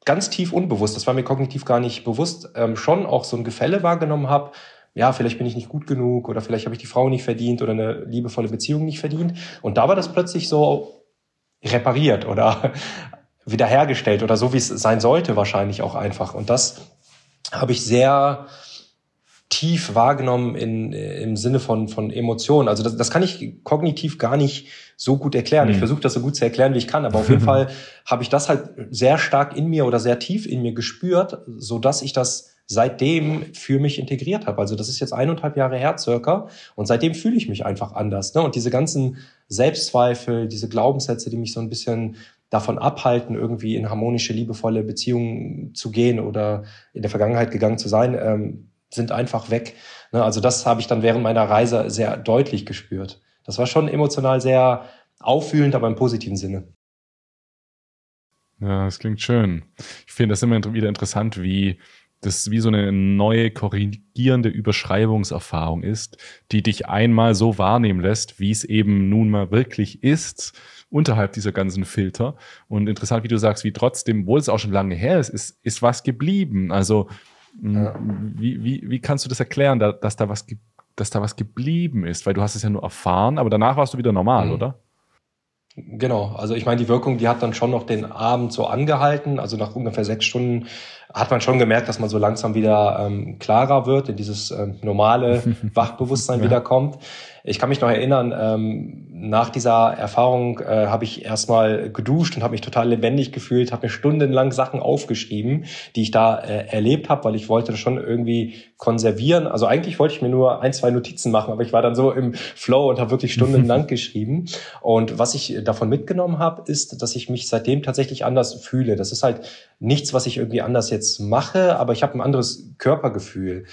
ganz tief unbewusst, das war mir kognitiv gar nicht bewusst, ähm, schon auch so ein Gefälle wahrgenommen habe, ja, vielleicht bin ich nicht gut genug oder vielleicht habe ich die Frau nicht verdient oder eine liebevolle Beziehung nicht verdient. Und da war das plötzlich so repariert oder wiederhergestellt oder so, wie es sein sollte, wahrscheinlich auch einfach. Und das habe ich sehr tief wahrgenommen in, im Sinne von, von Emotionen. Also das, das kann ich kognitiv gar nicht so gut erklären. Mhm. Ich versuche das so gut zu erklären, wie ich kann, aber auf jeden Fall habe ich das halt sehr stark in mir oder sehr tief in mir gespürt, so dass ich das seitdem für mich integriert habe. Also das ist jetzt eineinhalb Jahre her circa und seitdem fühle ich mich einfach anders. Ne? Und diese ganzen Selbstzweifel, diese Glaubenssätze, die mich so ein bisschen davon abhalten, irgendwie in harmonische, liebevolle Beziehungen zu gehen oder in der Vergangenheit gegangen zu sein, ähm, sind einfach weg. Ne? Also das habe ich dann während meiner Reise sehr deutlich gespürt. Das war schon emotional sehr auffühlend, aber im positiven Sinne. Ja, das klingt schön. Ich finde das immer wieder interessant, wie das wie so eine neue korrigierende Überschreibungserfahrung ist, die dich einmal so wahrnehmen lässt, wie es eben nun mal wirklich ist unterhalb dieser ganzen Filter. Und interessant, wie du sagst, wie trotzdem, obwohl es auch schon lange her ist, ist, ist was geblieben. Also ja. wie, wie, wie kannst du das erklären, dass da was dass da was geblieben ist? Weil du hast es ja nur erfahren, aber danach warst du wieder normal, mhm. oder? Genau, also ich meine, die Wirkung, die hat dann schon noch den Abend so angehalten. Also nach ungefähr sechs Stunden hat man schon gemerkt, dass man so langsam wieder ähm, klarer wird, in dieses ähm, normale Wachbewusstsein ja. wiederkommt. Ich kann mich noch erinnern, ähm, nach dieser Erfahrung äh, habe ich erstmal geduscht und habe mich total lebendig gefühlt, habe mir stundenlang Sachen aufgeschrieben, die ich da äh, erlebt habe, weil ich wollte das schon irgendwie konservieren. Also eigentlich wollte ich mir nur ein, zwei Notizen machen, aber ich war dann so im Flow und habe wirklich stundenlang geschrieben. Und was ich davon mitgenommen habe, ist, dass ich mich seitdem tatsächlich anders fühle. Das ist halt nichts, was ich irgendwie anders jetzt mache, aber ich habe ein anderes Körpergefühl.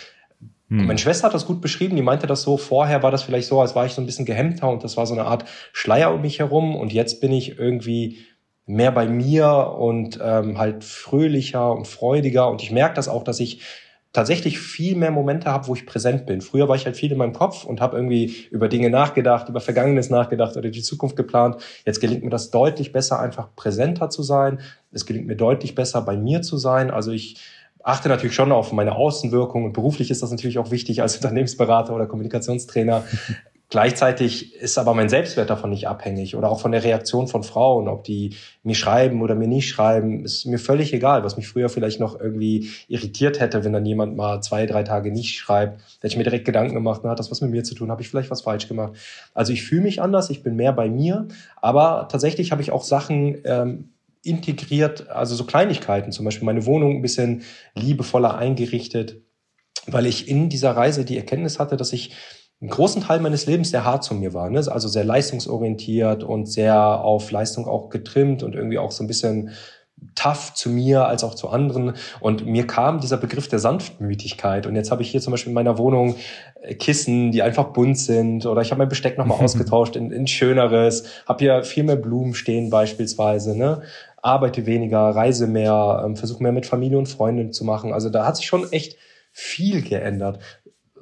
Hm. Meine Schwester hat das gut beschrieben, die meinte das so, vorher war das vielleicht so, als war ich so ein bisschen gehemmter und das war so eine Art Schleier um mich herum und jetzt bin ich irgendwie mehr bei mir und ähm, halt fröhlicher und freudiger und ich merke das auch, dass ich tatsächlich viel mehr Momente habe, wo ich präsent bin. Früher war ich halt viel in meinem Kopf und habe irgendwie über Dinge nachgedacht, über Vergangenes nachgedacht oder die Zukunft geplant. Jetzt gelingt mir das deutlich besser, einfach präsenter zu sein. Es gelingt mir deutlich besser, bei mir zu sein. Also ich achte natürlich schon auf meine Außenwirkung und beruflich ist das natürlich auch wichtig als Unternehmensberater oder Kommunikationstrainer. Gleichzeitig ist aber mein Selbstwert davon nicht abhängig oder auch von der Reaktion von Frauen, ob die mir schreiben oder mir nicht schreiben, ist mir völlig egal, was mich früher vielleicht noch irgendwie irritiert hätte, wenn dann jemand mal zwei, drei Tage nicht schreibt. Hätte ich mir direkt Gedanken gemacht, na, hat das was mit mir zu tun, habe ich vielleicht was falsch gemacht. Also ich fühle mich anders, ich bin mehr bei mir, aber tatsächlich habe ich auch Sachen ähm, integriert, also so Kleinigkeiten, zum Beispiel meine Wohnung ein bisschen liebevoller eingerichtet, weil ich in dieser Reise die Erkenntnis hatte, dass ich einen großen Teil meines Lebens sehr hart zu mir war, ne? also sehr leistungsorientiert und sehr auf Leistung auch getrimmt und irgendwie auch so ein bisschen tough zu mir als auch zu anderen. Und mir kam dieser Begriff der Sanftmütigkeit. Und jetzt habe ich hier zum Beispiel in meiner Wohnung äh, Kissen, die einfach bunt sind. Oder ich habe mein Besteck nochmal ausgetauscht in, in schöneres. Habe hier viel mehr Blumen stehen beispielsweise. Ne? arbeite weniger, reise mehr, ähm, versuche mehr mit Familie und Freunden zu machen. Also da hat sich schon echt viel geändert.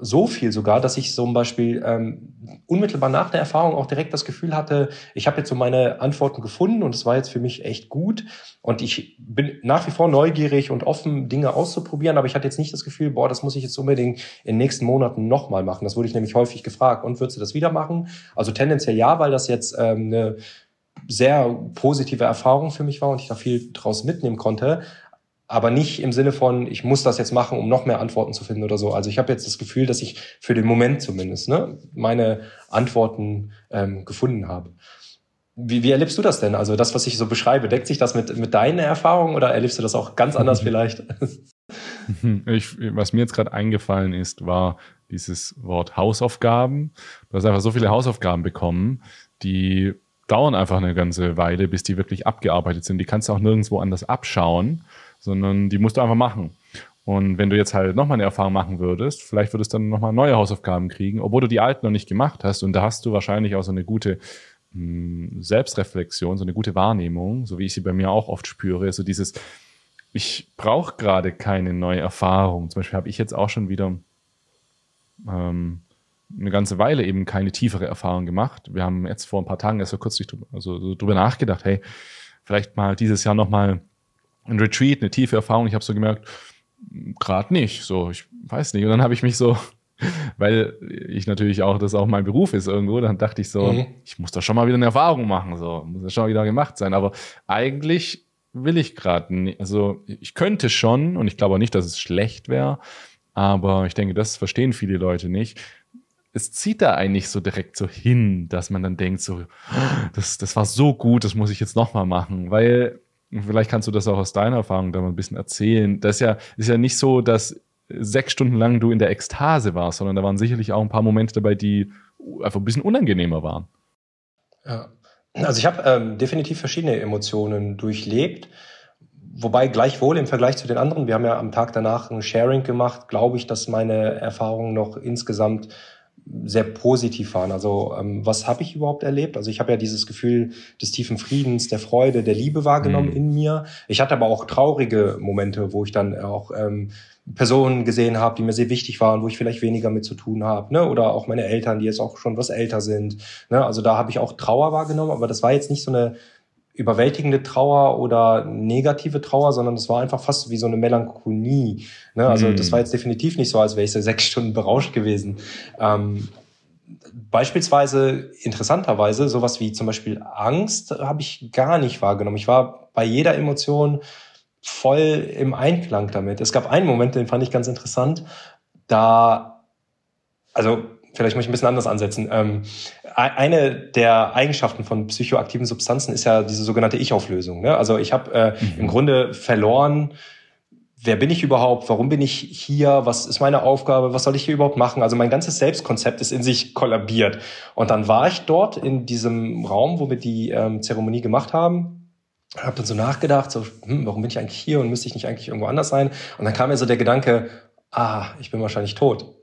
So viel sogar, dass ich zum Beispiel ähm, unmittelbar nach der Erfahrung auch direkt das Gefühl hatte, ich habe jetzt so meine Antworten gefunden und es war jetzt für mich echt gut. Und ich bin nach wie vor neugierig und offen, Dinge auszuprobieren, aber ich hatte jetzt nicht das Gefühl, boah, das muss ich jetzt unbedingt in den nächsten Monaten nochmal machen. Das wurde ich nämlich häufig gefragt. Und würdest du das wieder machen? Also tendenziell ja, weil das jetzt ähm, eine sehr positive Erfahrung für mich war und ich da viel draus mitnehmen konnte aber nicht im Sinne von, ich muss das jetzt machen, um noch mehr Antworten zu finden oder so. Also ich habe jetzt das Gefühl, dass ich für den Moment zumindest ne, meine Antworten ähm, gefunden habe. Wie, wie erlebst du das denn? Also das, was ich so beschreibe, deckt sich das mit, mit deinen Erfahrungen oder erlebst du das auch ganz anders vielleicht? Ich, was mir jetzt gerade eingefallen ist, war dieses Wort Hausaufgaben. Du hast einfach so viele Hausaufgaben bekommen, die dauern einfach eine ganze Weile, bis die wirklich abgearbeitet sind. Die kannst du auch nirgendwo anders abschauen sondern die musst du einfach machen. Und wenn du jetzt halt nochmal eine Erfahrung machen würdest, vielleicht würdest du dann nochmal neue Hausaufgaben kriegen, obwohl du die alten noch nicht gemacht hast. Und da hast du wahrscheinlich auch so eine gute mh, hm, Selbstreflexion, so eine gute Wahrnehmung, so wie ich sie bei mir auch oft spüre. So dieses, ich brauche gerade keine neue Erfahrung. Zum Beispiel habe ich jetzt auch schon wieder ähm, eine ganze Weile eben keine tiefere Erfahrung gemacht. Wir haben jetzt vor ein paar Tagen erst so kurz drüber, also, so drüber nachgedacht, hey, vielleicht mal dieses Jahr nochmal ein Retreat, eine tiefe Erfahrung. Ich habe so gemerkt, gerade nicht. So, ich weiß nicht. Und dann habe ich mich so, weil ich natürlich auch, das auch mein Beruf ist irgendwo, dann dachte ich so, mhm. ich muss da schon mal wieder eine Erfahrung machen, so, muss das schon mal wieder gemacht sein. Aber eigentlich will ich gerade nicht. Also ich könnte schon, und ich glaube auch nicht, dass es schlecht wäre, aber ich denke, das verstehen viele Leute nicht. Es zieht da eigentlich so direkt so hin, dass man dann denkt, so, das, das war so gut, das muss ich jetzt nochmal machen, weil Vielleicht kannst du das auch aus deiner Erfahrung da mal ein bisschen erzählen. Das ist ja, ist ja nicht so, dass sechs Stunden lang du in der Ekstase warst, sondern da waren sicherlich auch ein paar Momente dabei, die einfach ein bisschen unangenehmer waren. Ja, also ich habe ähm, definitiv verschiedene Emotionen durchlebt. Wobei gleichwohl im Vergleich zu den anderen, wir haben ja am Tag danach ein Sharing gemacht, glaube ich, dass meine Erfahrungen noch insgesamt sehr positiv waren. Also ähm, was habe ich überhaupt erlebt? Also ich habe ja dieses Gefühl des tiefen Friedens, der Freude, der Liebe wahrgenommen mhm. in mir. Ich hatte aber auch traurige Momente, wo ich dann auch ähm, Personen gesehen habe, die mir sehr wichtig waren, wo ich vielleicht weniger mit zu tun habe, ne? Oder auch meine Eltern, die jetzt auch schon was älter sind. Ne? Also da habe ich auch Trauer wahrgenommen, aber das war jetzt nicht so eine überwältigende Trauer oder negative Trauer, sondern das war einfach fast wie so eine Melancholie. Ne? Also mm. das war jetzt definitiv nicht so, als wäre ich so sechs Stunden berauscht gewesen. Ähm, beispielsweise, interessanterweise, sowas wie zum Beispiel Angst habe ich gar nicht wahrgenommen. Ich war bei jeder Emotion voll im Einklang damit. Es gab einen Moment, den fand ich ganz interessant. Da, also vielleicht muss ich ein bisschen anders ansetzen. Ähm, eine der Eigenschaften von psychoaktiven Substanzen ist ja diese sogenannte Ich-Auflösung. Ne? Also ich habe äh, mhm. im Grunde verloren, wer bin ich überhaupt, warum bin ich hier, was ist meine Aufgabe, was soll ich hier überhaupt machen. Also mein ganzes Selbstkonzept ist in sich kollabiert. Und dann war ich dort in diesem Raum, wo wir die ähm, Zeremonie gemacht haben, habe dann so nachgedacht, so, hm, warum bin ich eigentlich hier und müsste ich nicht eigentlich irgendwo anders sein? Und dann kam mir so der Gedanke, ah, ich bin wahrscheinlich tot.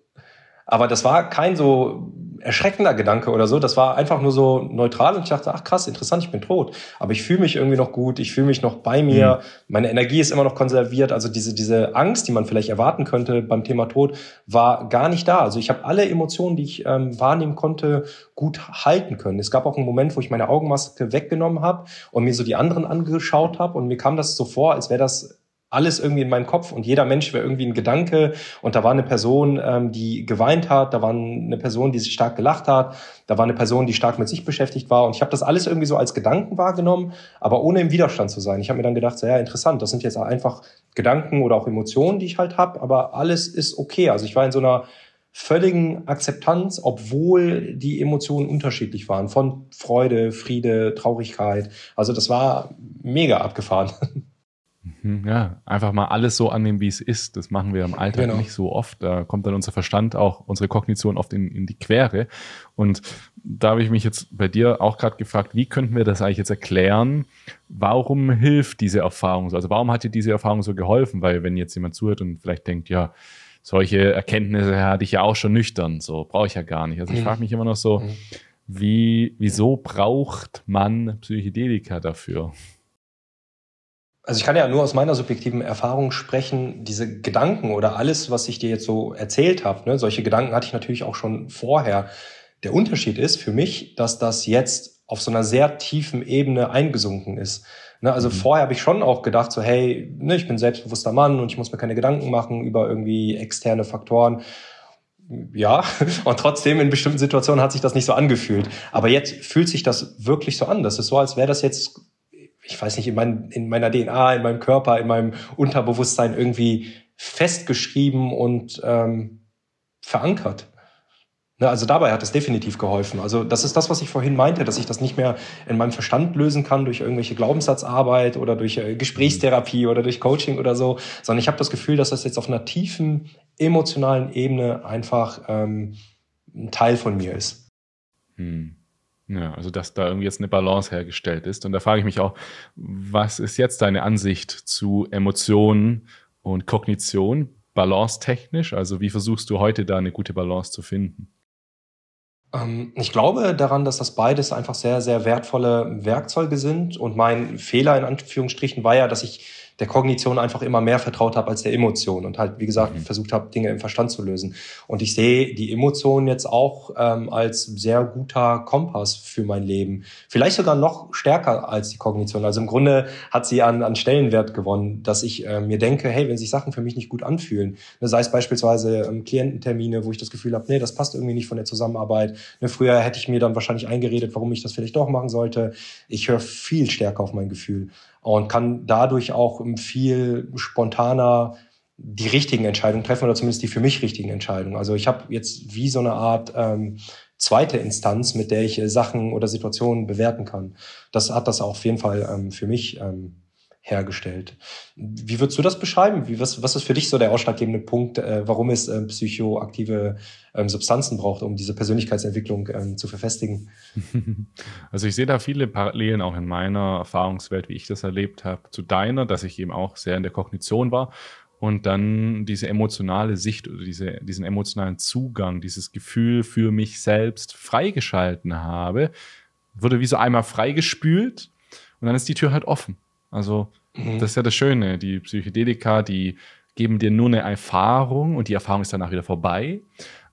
Aber das war kein so erschreckender Gedanke oder so. Das war einfach nur so neutral und ich dachte, ach krass, interessant, ich bin tot. Aber ich fühle mich irgendwie noch gut, ich fühle mich noch bei mir, mhm. meine Energie ist immer noch konserviert. Also diese, diese Angst, die man vielleicht erwarten könnte beim Thema Tod, war gar nicht da. Also ich habe alle Emotionen, die ich ähm, wahrnehmen konnte, gut halten können. Es gab auch einen Moment, wo ich meine Augenmaske weggenommen habe und mir so die anderen angeschaut habe und mir kam das so vor, als wäre das alles irgendwie in meinem Kopf und jeder Mensch wäre irgendwie ein Gedanke und da war eine Person, ähm, die geweint hat, da war eine Person, die sich stark gelacht hat, da war eine Person, die stark mit sich beschäftigt war und ich habe das alles irgendwie so als Gedanken wahrgenommen, aber ohne im Widerstand zu sein. Ich habe mir dann gedacht, so, ja interessant, das sind jetzt einfach Gedanken oder auch Emotionen, die ich halt habe, aber alles ist okay. Also ich war in so einer völligen Akzeptanz, obwohl die Emotionen unterschiedlich waren, von Freude, Friede, Traurigkeit. Also das war mega abgefahren. Mhm, ja, einfach mal alles so annehmen, wie es ist. Das machen wir im Alltag genau. nicht so oft. Da kommt dann unser Verstand, auch unsere Kognition oft in, in die Quere. Und da habe ich mich jetzt bei dir auch gerade gefragt, wie könnten wir das eigentlich jetzt erklären? Warum hilft diese Erfahrung so? Also warum hat dir diese Erfahrung so geholfen? Weil wenn jetzt jemand zuhört und vielleicht denkt, ja, solche Erkenntnisse hatte ich ja auch schon nüchtern, so brauche ich ja gar nicht. Also ich mhm. frage mich immer noch so, mhm. wie, wieso braucht man Psychedelika dafür? Also ich kann ja nur aus meiner subjektiven Erfahrung sprechen, diese Gedanken oder alles, was ich dir jetzt so erzählt habe, ne, solche Gedanken hatte ich natürlich auch schon vorher. Der Unterschied ist für mich, dass das jetzt auf so einer sehr tiefen Ebene eingesunken ist. Ne, also mhm. vorher habe ich schon auch gedacht, so hey, ne, ich bin selbstbewusster Mann und ich muss mir keine Gedanken machen über irgendwie externe Faktoren. Ja, und trotzdem in bestimmten Situationen hat sich das nicht so angefühlt. Aber jetzt fühlt sich das wirklich so an. Das ist so, als wäre das jetzt ich weiß nicht, in, mein, in meiner DNA, in meinem Körper, in meinem Unterbewusstsein irgendwie festgeschrieben und ähm, verankert. Ne, also dabei hat es definitiv geholfen. Also das ist das, was ich vorhin meinte, dass ich das nicht mehr in meinem Verstand lösen kann durch irgendwelche Glaubenssatzarbeit oder durch äh, Gesprächstherapie oder durch Coaching oder so, sondern ich habe das Gefühl, dass das jetzt auf einer tiefen emotionalen Ebene einfach ähm, ein Teil von mir ist. Hm. Ja, also dass da irgendwie jetzt eine Balance hergestellt ist. Und da frage ich mich auch, was ist jetzt deine Ansicht zu Emotionen und Kognition, balance technisch? Also wie versuchst du heute da eine gute Balance zu finden? Ähm, ich glaube daran, dass das beides einfach sehr, sehr wertvolle Werkzeuge sind. Und mein Fehler in Anführungsstrichen war ja, dass ich der Kognition einfach immer mehr vertraut habe als der Emotion und halt, wie gesagt, mhm. versucht habe, Dinge im Verstand zu lösen. Und ich sehe die Emotion jetzt auch ähm, als sehr guter Kompass für mein Leben. Vielleicht sogar noch stärker als die Kognition. Also im Grunde hat sie an, an Stellenwert gewonnen, dass ich äh, mir denke, hey, wenn sich Sachen für mich nicht gut anfühlen, ne, sei es beispielsweise ähm, Kliententermine, wo ich das Gefühl habe, nee, das passt irgendwie nicht von der Zusammenarbeit. Ne, früher hätte ich mir dann wahrscheinlich eingeredet, warum ich das vielleicht doch machen sollte. Ich höre viel stärker auf mein Gefühl und kann dadurch auch viel spontaner die richtigen Entscheidungen treffen oder zumindest die für mich richtigen Entscheidungen. Also ich habe jetzt wie so eine Art ähm, zweite Instanz, mit der ich äh, Sachen oder Situationen bewerten kann. Das hat das auch auf jeden Fall ähm, für mich ähm, hergestellt. Wie würdest du das beschreiben? Wie, was, was ist für dich so der ausschlaggebende Punkt, äh, warum es äh, psychoaktive ähm, Substanzen braucht, um diese Persönlichkeitsentwicklung ähm, zu verfestigen? Also ich sehe da viele Parallelen auch in meiner Erfahrungswelt, wie ich das erlebt habe, zu deiner, dass ich eben auch sehr in der Kognition war und dann diese emotionale Sicht oder diese, diesen emotionalen Zugang, dieses Gefühl für mich selbst freigeschalten habe, wurde wie so einmal freigespült und dann ist die Tür halt offen. Also, mhm. das ist ja das Schöne. Die Psychedelika, die geben dir nur eine Erfahrung und die Erfahrung ist danach wieder vorbei.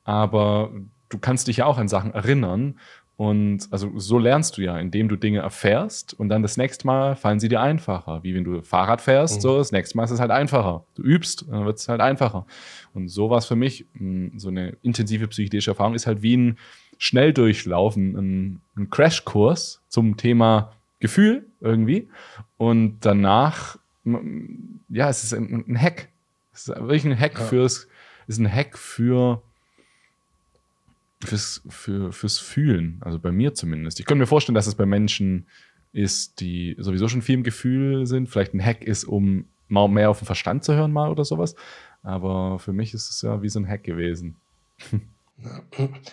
Aber du kannst dich ja auch an Sachen erinnern. Und also so lernst du ja, indem du Dinge erfährst und dann das nächste Mal fallen sie dir einfacher. Wie wenn du Fahrrad fährst, mhm. so das nächste Mal ist es halt einfacher. Du übst, dann wird es halt einfacher. Und so war es für mich, hm, so eine intensive psychedelische Erfahrung ist halt wie ein Schnelldurchlaufen, ein, ein Crashkurs zum Thema Gefühl irgendwie. Und danach, ja, es ist ein, ein Hack. Es ist wirklich ein Hack ja. fürs, ist ein Hack für, fürs, für, fürs Fühlen. Also bei mir zumindest. Ich könnte mir vorstellen, dass es bei Menschen ist, die sowieso schon viel im Gefühl sind. Vielleicht ein Hack ist, um mal mehr auf den Verstand zu hören mal oder sowas. Aber für mich ist es ja wie so ein Hack gewesen.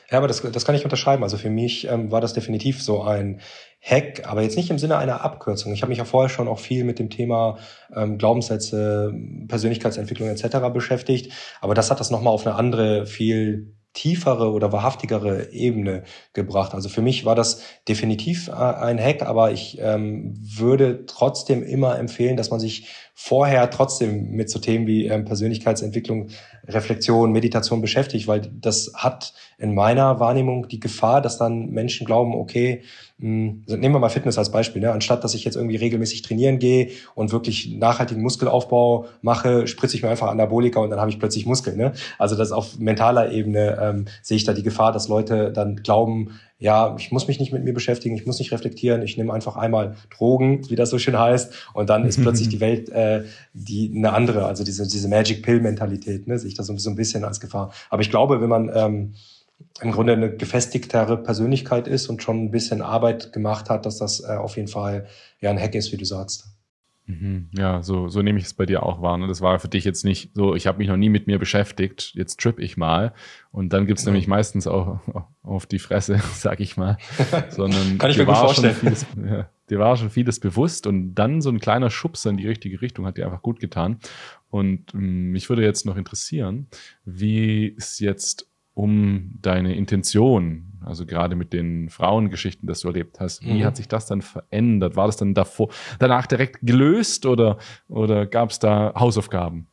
Ja, aber das, das kann ich unterschreiben. Also für mich ähm, war das definitiv so ein Hack, aber jetzt nicht im Sinne einer Abkürzung. Ich habe mich ja vorher schon auch viel mit dem Thema ähm, Glaubenssätze, Persönlichkeitsentwicklung etc. beschäftigt, aber das hat das nochmal auf eine andere, viel tiefere oder wahrhaftigere Ebene gebracht. Also für mich war das definitiv äh, ein Hack, aber ich ähm, würde trotzdem immer empfehlen, dass man sich vorher trotzdem mit so Themen wie ähm, Persönlichkeitsentwicklung, Reflexion, Meditation beschäftigt, weil das hat in meiner Wahrnehmung die Gefahr, dass dann Menschen glauben, okay, hm, also nehmen wir mal Fitness als Beispiel. Ne? Anstatt dass ich jetzt irgendwie regelmäßig trainieren gehe und wirklich nachhaltigen Muskelaufbau mache, spritze ich mir einfach Anabolika und dann habe ich plötzlich Muskeln. Ne? Also das auf mentaler Ebene ähm, sehe ich da die Gefahr, dass Leute dann glauben, ja, ich muss mich nicht mit mir beschäftigen, ich muss nicht reflektieren, ich nehme einfach einmal Drogen, wie das so schön heißt, und dann ist plötzlich die Welt äh, die eine andere, also diese, diese Magic Pill-Mentalität, ne? sehe ich das so, so ein bisschen als Gefahr. Aber ich glaube, wenn man ähm, im Grunde eine gefestigtere Persönlichkeit ist und schon ein bisschen Arbeit gemacht hat, dass das äh, auf jeden Fall ja ein Hack ist, wie du sagst. Mhm. Ja, so, so nehme ich es bei dir auch wahr. Ne? Das war für dich jetzt nicht so, ich habe mich noch nie mit mir beschäftigt, jetzt trip ich mal. Und dann gibt's ja. nämlich meistens auch auf die Fresse, sag ich mal. Sondern Kann ich mir gut vorstellen. Vieles, ja, dir war schon vieles bewusst und dann so ein kleiner Schubser in die richtige Richtung hat dir einfach gut getan. Und ähm, mich würde jetzt noch interessieren, wie es jetzt um deine Intention, also gerade mit den Frauengeschichten, das du erlebt hast. Wie mhm. hat sich das dann verändert? War das dann davor, danach direkt gelöst oder, oder gab es da Hausaufgaben?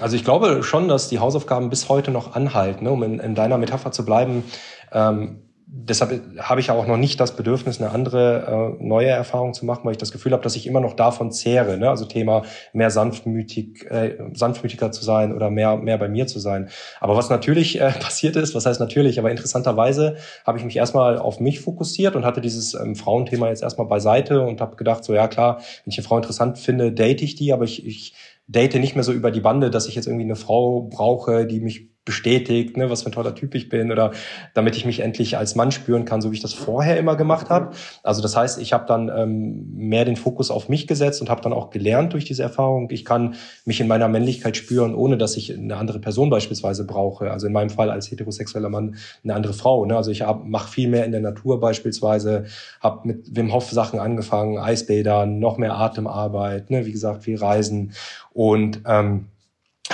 Also ich glaube schon, dass die Hausaufgaben bis heute noch anhalten, ne? um in, in deiner Metapher zu bleiben. Ähm, deshalb habe ich auch noch nicht das Bedürfnis, eine andere äh, neue Erfahrung zu machen, weil ich das Gefühl habe, dass ich immer noch davon zehre. Ne? Also Thema mehr sanftmütig, äh, sanftmütiger zu sein oder mehr mehr bei mir zu sein. Aber was natürlich äh, passiert ist, was heißt natürlich, aber interessanterweise habe ich mich erstmal auf mich fokussiert und hatte dieses ähm, Frauenthema jetzt erstmal beiseite und habe gedacht, so ja klar, wenn ich eine Frau interessant finde, date ich die, aber ich, ich date nicht mehr so über die Bande, dass ich jetzt irgendwie eine Frau brauche, die mich bestätigt, ne, was für ein toller Typ ich bin oder damit ich mich endlich als Mann spüren kann, so wie ich das vorher immer gemacht habe. Also das heißt, ich habe dann ähm, mehr den Fokus auf mich gesetzt und habe dann auch gelernt durch diese Erfahrung, ich kann mich in meiner Männlichkeit spüren, ohne dass ich eine andere Person beispielsweise brauche. Also in meinem Fall als heterosexueller Mann eine andere Frau. Ne? Also ich mache viel mehr in der Natur beispielsweise, habe mit Wim Hof Sachen angefangen, Eisbädern, noch mehr Atemarbeit, ne? wie gesagt, viel Reisen und ähm,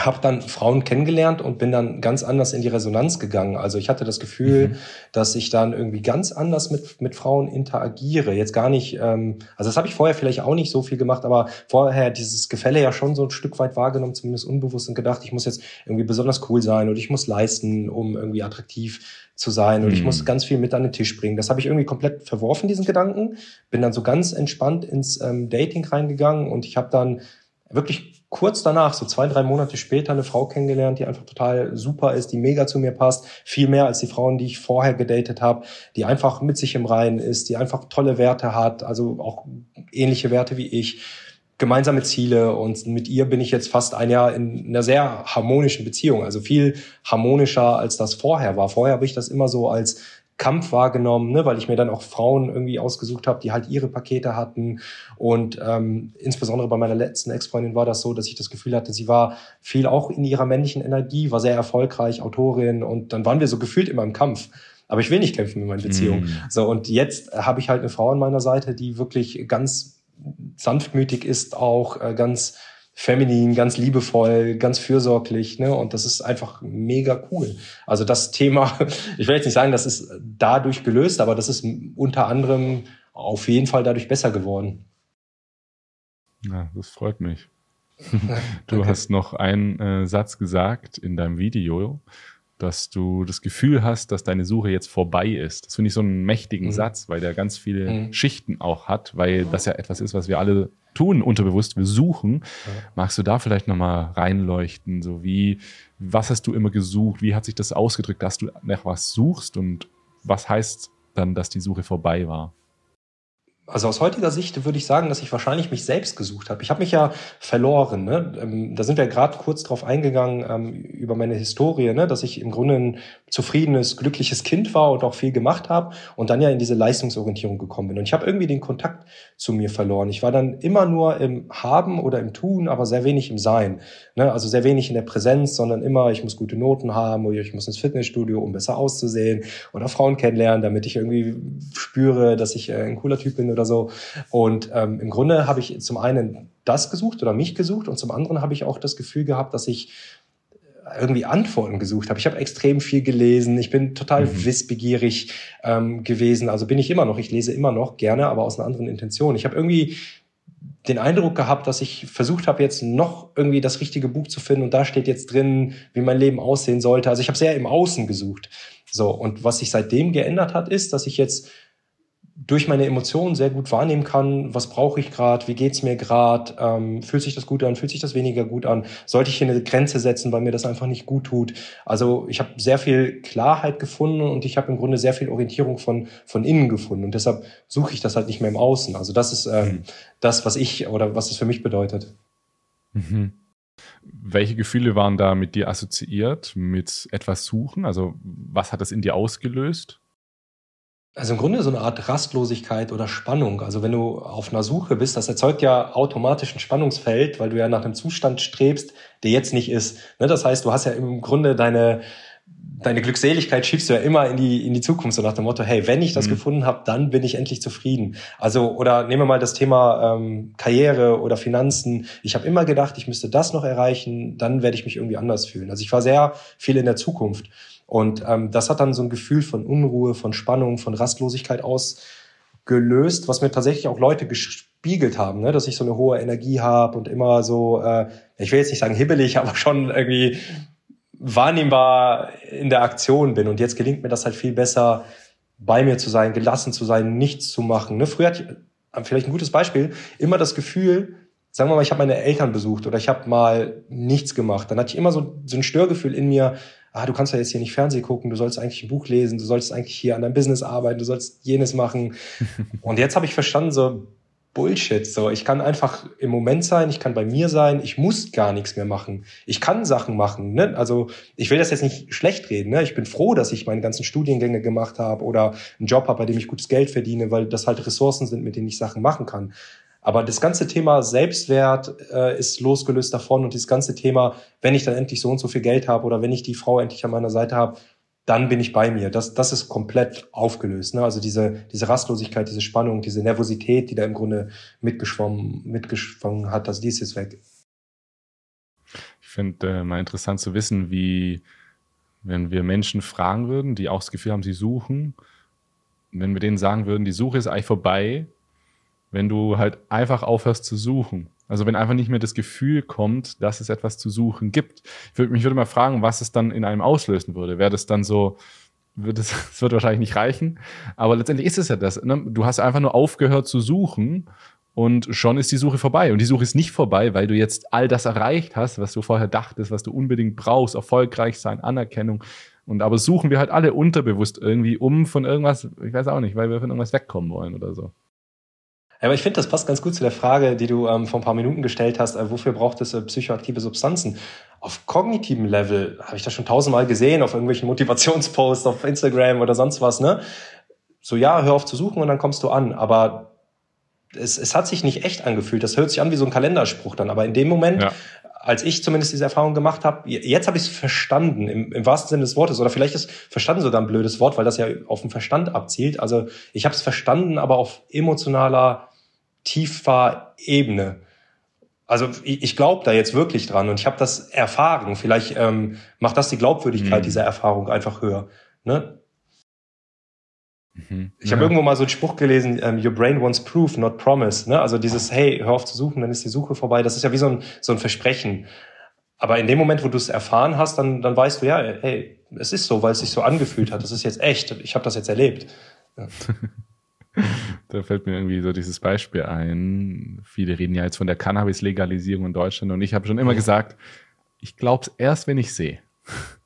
habe dann Frauen kennengelernt und bin dann ganz anders in die Resonanz gegangen. Also ich hatte das Gefühl, mhm. dass ich dann irgendwie ganz anders mit, mit Frauen interagiere. Jetzt gar nicht, ähm, also das habe ich vorher vielleicht auch nicht so viel gemacht, aber vorher dieses Gefälle ja schon so ein Stück weit wahrgenommen, zumindest unbewusst und gedacht, ich muss jetzt irgendwie besonders cool sein oder ich muss leisten, um irgendwie attraktiv zu sein und mhm. ich muss ganz viel mit an den Tisch bringen. Das habe ich irgendwie komplett verworfen, diesen Gedanken. Bin dann so ganz entspannt ins ähm, Dating reingegangen und ich habe dann wirklich kurz danach, so zwei, drei Monate später, eine Frau kennengelernt, die einfach total super ist, die mega zu mir passt, viel mehr als die Frauen, die ich vorher gedatet habe, die einfach mit sich im Reinen ist, die einfach tolle Werte hat, also auch ähnliche Werte wie ich, gemeinsame Ziele. Und mit ihr bin ich jetzt fast ein Jahr in einer sehr harmonischen Beziehung, also viel harmonischer als das vorher war. Vorher habe ich das immer so als Kampf wahrgenommen, ne, weil ich mir dann auch Frauen irgendwie ausgesucht habe, die halt ihre Pakete hatten. Und ähm, insbesondere bei meiner letzten Ex-Freundin war das so, dass ich das Gefühl hatte, sie war viel auch in ihrer männlichen Energie, war sehr erfolgreich, Autorin und dann waren wir so gefühlt immer im Kampf. Aber ich will nicht kämpfen in meiner Beziehung. Mm. So, und jetzt habe ich halt eine Frau an meiner Seite, die wirklich ganz sanftmütig ist, auch äh, ganz feminin, ganz liebevoll, ganz fürsorglich, ne? Und das ist einfach mega cool. Also das Thema, ich will jetzt nicht sagen, das ist dadurch gelöst, aber das ist unter anderem auf jeden Fall dadurch besser geworden. Ja, das freut mich. du hast noch einen äh, Satz gesagt in deinem Video, dass du das Gefühl hast, dass deine Suche jetzt vorbei ist. Das finde ich so einen mächtigen mhm. Satz, weil der ganz viele mhm. Schichten auch hat, weil das ja etwas ist, was wir alle tun, unterbewusst, wir suchen. Ja. Magst du da vielleicht nochmal reinleuchten? So wie, was hast du immer gesucht? Wie hat sich das ausgedrückt, dass du nach was suchst und was heißt dann, dass die Suche vorbei war? Also aus heutiger Sicht würde ich sagen, dass ich wahrscheinlich mich selbst gesucht habe. Ich habe mich ja verloren. Ne? Ähm, da sind wir gerade kurz drauf eingegangen ähm, über meine Historie, ne? dass ich im Grunde ein zufriedenes, glückliches Kind war und auch viel gemacht habe und dann ja in diese Leistungsorientierung gekommen bin. Und ich habe irgendwie den Kontakt zu mir verloren. Ich war dann immer nur im Haben oder im Tun, aber sehr wenig im Sein. Ne? Also sehr wenig in der Präsenz, sondern immer, ich muss gute Noten haben oder ich muss ins Fitnessstudio, um besser auszusehen oder Frauen kennenlernen, damit ich irgendwie spüre, dass ich äh, ein cooler Typ bin oder so. Und ähm, im Grunde habe ich zum einen das gesucht oder mich gesucht und zum anderen habe ich auch das Gefühl gehabt, dass ich irgendwie Antworten gesucht habe. Ich habe extrem viel gelesen. Ich bin total mhm. wissbegierig ähm, gewesen. Also bin ich immer noch. Ich lese immer noch gerne, aber aus einer anderen Intention. Ich habe irgendwie den Eindruck gehabt, dass ich versucht habe, jetzt noch irgendwie das richtige Buch zu finden und da steht jetzt drin, wie mein Leben aussehen sollte. Also ich habe sehr im Außen gesucht. So, und was sich seitdem geändert hat, ist, dass ich jetzt durch meine Emotionen sehr gut wahrnehmen kann, was brauche ich gerade, wie geht's mir gerade, ähm, fühlt sich das gut an, fühlt sich das weniger gut an, sollte ich hier eine Grenze setzen, weil mir das einfach nicht gut tut. Also ich habe sehr viel Klarheit gefunden und ich habe im Grunde sehr viel Orientierung von von innen gefunden und deshalb suche ich das halt nicht mehr im Außen. Also das ist ähm, mhm. das, was ich oder was es für mich bedeutet. Mhm. Welche Gefühle waren da mit dir assoziiert, mit etwas suchen? Also was hat das in dir ausgelöst? Also im Grunde so eine Art Rastlosigkeit oder Spannung. Also wenn du auf einer Suche bist, das erzeugt ja automatisch ein Spannungsfeld, weil du ja nach einem Zustand strebst, der jetzt nicht ist. Ne, das heißt, du hast ja im Grunde deine, deine Glückseligkeit schiebst du ja immer in die, in die Zukunft, so nach dem Motto, hey, wenn ich das mhm. gefunden habe, dann bin ich endlich zufrieden. Also, oder nehmen wir mal das Thema ähm, Karriere oder Finanzen. Ich habe immer gedacht, ich müsste das noch erreichen, dann werde ich mich irgendwie anders fühlen. Also ich war sehr viel in der Zukunft. Und ähm, das hat dann so ein Gefühl von Unruhe, von Spannung, von Rastlosigkeit ausgelöst, was mir tatsächlich auch Leute gespiegelt haben, ne? dass ich so eine hohe Energie habe und immer so, äh, ich will jetzt nicht sagen hibbelig, aber schon irgendwie wahrnehmbar in der Aktion bin. Und jetzt gelingt mir das halt viel besser, bei mir zu sein, gelassen zu sein, nichts zu machen. Ne? Früher hatte ich, vielleicht ein gutes Beispiel, immer das Gefühl, sagen wir mal, ich habe meine Eltern besucht oder ich habe mal nichts gemacht. Dann hatte ich immer so, so ein Störgefühl in mir, ah, du kannst ja jetzt hier nicht Fernsehen gucken, du sollst eigentlich ein Buch lesen, du sollst eigentlich hier an deinem Business arbeiten, du sollst jenes machen. Und jetzt habe ich verstanden, so, Bullshit. So, ich kann einfach im Moment sein, ich kann bei mir sein, ich muss gar nichts mehr machen. Ich kann Sachen machen. Ne? Also ich will das jetzt nicht schlecht reden. Ne? Ich bin froh, dass ich meine ganzen Studiengänge gemacht habe oder einen Job habe, bei dem ich gutes Geld verdiene, weil das halt Ressourcen sind, mit denen ich Sachen machen kann. Aber das ganze Thema Selbstwert äh, ist losgelöst davon und das ganze Thema, wenn ich dann endlich so und so viel Geld habe oder wenn ich die Frau endlich an meiner Seite habe, dann bin ich bei mir. Das, das ist komplett aufgelöst. Ne? Also diese, diese Rastlosigkeit, diese Spannung, diese Nervosität, die da im Grunde mitgeschwommen, mitgeschwommen hat, das, die ist jetzt weg. Ich finde äh, mal interessant zu wissen, wie, wenn wir Menschen fragen würden, die auch das Gefühl haben, sie suchen, wenn wir denen sagen würden, die Suche ist eigentlich vorbei, wenn du halt einfach aufhörst zu suchen. Also wenn einfach nicht mehr das Gefühl kommt, dass es etwas zu suchen gibt. Ich würde mich würde mal fragen, was es dann in einem auslösen würde. Wäre das dann so, wird es, es wird wahrscheinlich nicht reichen, aber letztendlich ist es ja das. Ne? Du hast einfach nur aufgehört zu suchen und schon ist die Suche vorbei. Und die Suche ist nicht vorbei, weil du jetzt all das erreicht hast, was du vorher dachtest, was du unbedingt brauchst, erfolgreich sein, Anerkennung. Und aber suchen wir halt alle unterbewusst irgendwie um von irgendwas, ich weiß auch nicht, weil wir von irgendwas wegkommen wollen oder so. Aber ich finde, das passt ganz gut zu der Frage, die du ähm, vor ein paar Minuten gestellt hast, äh, wofür braucht es äh, psychoaktive Substanzen? Auf kognitivem Level habe ich das schon tausendmal gesehen, auf irgendwelchen Motivationsposts, auf Instagram oder sonst was, ne? So, ja, hör auf zu suchen und dann kommst du an. Aber es, es hat sich nicht echt angefühlt. Das hört sich an wie so ein Kalenderspruch dann. Aber in dem Moment, ja. als ich zumindest diese Erfahrung gemacht habe, jetzt habe ich es verstanden, im, im wahrsten Sinne des Wortes. Oder vielleicht ist verstanden sogar ein blödes Wort, weil das ja auf den Verstand abzielt. Also ich habe es verstanden, aber auf emotionaler tiefer Ebene. Also ich, ich glaube da jetzt wirklich dran und ich habe das erfahren. Vielleicht ähm, macht das die Glaubwürdigkeit mhm. dieser Erfahrung einfach höher. Ne? Mhm. Ich habe ja. irgendwo mal so einen Spruch gelesen, ähm, Your brain wants proof, not promise. Ne? Also dieses, hey, hör auf zu suchen, dann ist die Suche vorbei. Das ist ja wie so ein, so ein Versprechen. Aber in dem Moment, wo du es erfahren hast, dann, dann weißt du, ja, hey, es ist so, weil es sich so angefühlt hat. Das ist jetzt echt. Ich habe das jetzt erlebt. Ja. da fällt mir irgendwie so dieses Beispiel ein. Viele reden ja jetzt von der Cannabis-Legalisierung in Deutschland und ich habe schon immer gesagt, ich glaube es erst, wenn ich sehe.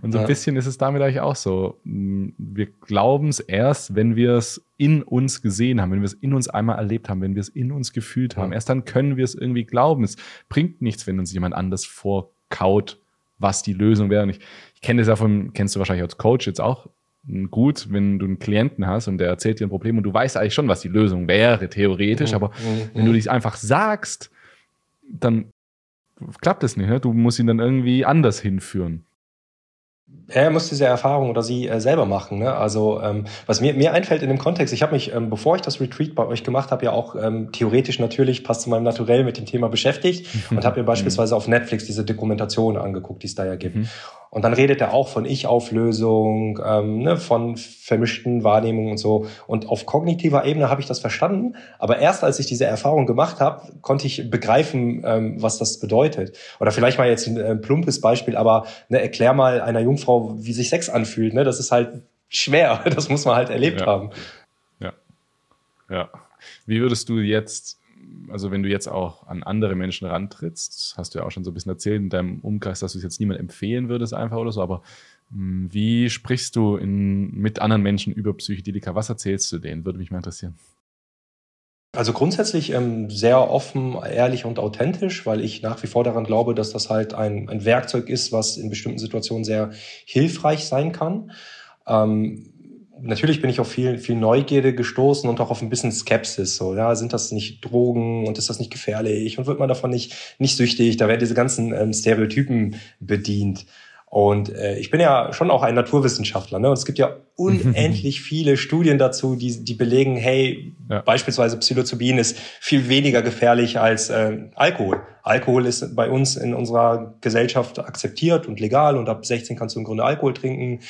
Und so ein ja. bisschen ist es damit eigentlich auch so. Wir glauben es erst, wenn wir es in uns gesehen haben, wenn wir es in uns einmal erlebt haben, wenn wir es in uns gefühlt haben. Ja. Erst dann können wir es irgendwie glauben. Es bringt nichts, wenn uns jemand anders vorkaut, was die Lösung wäre. Und ich, ich kenne das ja von, kennst du wahrscheinlich als Coach jetzt auch gut, wenn du einen Klienten hast und der erzählt dir ein Problem und du weißt eigentlich schon, was die Lösung wäre, theoretisch, mhm. aber mhm. wenn du dies einfach sagst, dann klappt es nicht. Ne? Du musst ihn dann irgendwie anders hinführen. Er muss diese Erfahrung oder sie äh, selber machen. Ne? Also ähm, was mir, mir einfällt in dem Kontext, ich habe mich, ähm, bevor ich das Retreat bei euch gemacht habe, ja auch ähm, theoretisch natürlich, passt zu meinem Naturell mit dem Thema beschäftigt und habe mir beispielsweise auf Netflix diese Dokumentation angeguckt, die es da ja gibt. Mhm. Und dann redet er auch von Ich-Auflösung, ähm, ne, von vermischten Wahrnehmungen und so. Und auf kognitiver Ebene habe ich das verstanden. Aber erst als ich diese Erfahrung gemacht habe, konnte ich begreifen, ähm, was das bedeutet. Oder vielleicht mal jetzt ein äh, plumpes Beispiel, aber ne, erklär mal einer Jungfrau, wie sich Sex anfühlt. Ne? Das ist halt schwer. Das muss man halt erlebt ja. haben. Ja. Ja. Wie würdest du jetzt also wenn du jetzt auch an andere Menschen rantrittst, hast du ja auch schon so ein bisschen erzählt in deinem Umkreis, dass du es jetzt niemand empfehlen würdest einfach oder so, aber mh, hm, wie sprichst du in, mit anderen Menschen über Psychedelika? Was erzählst du denen? Würde mich mal interessieren. Also grundsätzlich ähm, sehr offen, ehrlich und authentisch, weil ich nach wie vor daran glaube, dass das halt ein, ein Werkzeug ist, was in bestimmten Situationen sehr hilfreich sein kann. Ähm, natürlich bin ich auf viel, viel Neugierde gestoßen und auch auf ein bisschen Skepsis. So, ja, sind das nicht Drogen und ist das nicht gefährlich und wird man davon nicht, nicht süchtig? Da werden diese ganzen ähm, Stereotypen bedient. Und äh, ich bin ja schon auch ein Naturwissenschaftler, ne? Und es gibt ja unendlich viele Studien dazu, die, die belegen, hey, ja. beispielsweise Psilocybin ist viel weniger gefährlich als äh, Alkohol. Alkohol ist bei uns in unserer Gesellschaft akzeptiert und legal und ab 16 kannst du im Grunde Alkohol trinken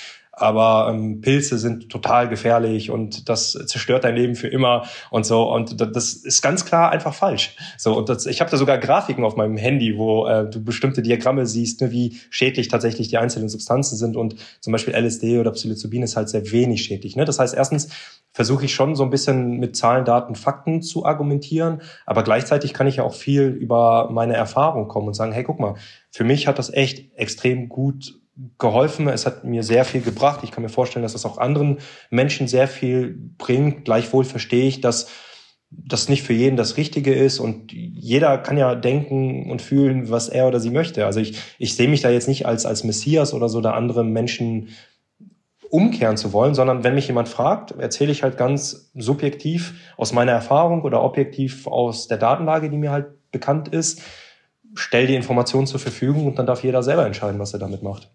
aber ähm, Pilze sind total gefährlich und das zerstört dein Leben für immer und so und das ist ganz klar einfach falsch. So und das, ich habe da sogar Grafiken auf meinem Handy, wo äh, du bestimmte Diagramme siehst, ne, wie schädlich tatsächlich die einzelnen Substanzen sind und zum Beispiel LSD oder Psilocybin ist halt sehr wenig schädlich. Ne? Das heißt erstens versuche ich schon so ein bisschen mit Zahlen, Daten, Fakten zu argumentieren, aber gleichzeitig kann ich ja auch viel über meine Erfahrung kommen und sagen, hey, guck mal, für mich hat das echt extrem gut geholfen. Es hat mir sehr viel gebracht. Ich kann mir vorstellen, dass das auch anderen Menschen sehr viel bringt. Gleichwohl verstehe ich, dass das nicht für jeden das Richtige ist und jeder kann ja denken und fühlen, was er oder sie möchte. Also ich, ich sehe mich da jetzt nicht als, als Messias oder so, da andere Menschen umkehren zu wollen, sondern wenn mich jemand fragt, erzähle ich halt ganz subjektiv aus meiner Erfahrung oder objektiv aus der Datenlage, die mir halt bekannt ist, stell die Informationen zur Verfügung und dann darf jeder selber entscheiden, was er damit macht.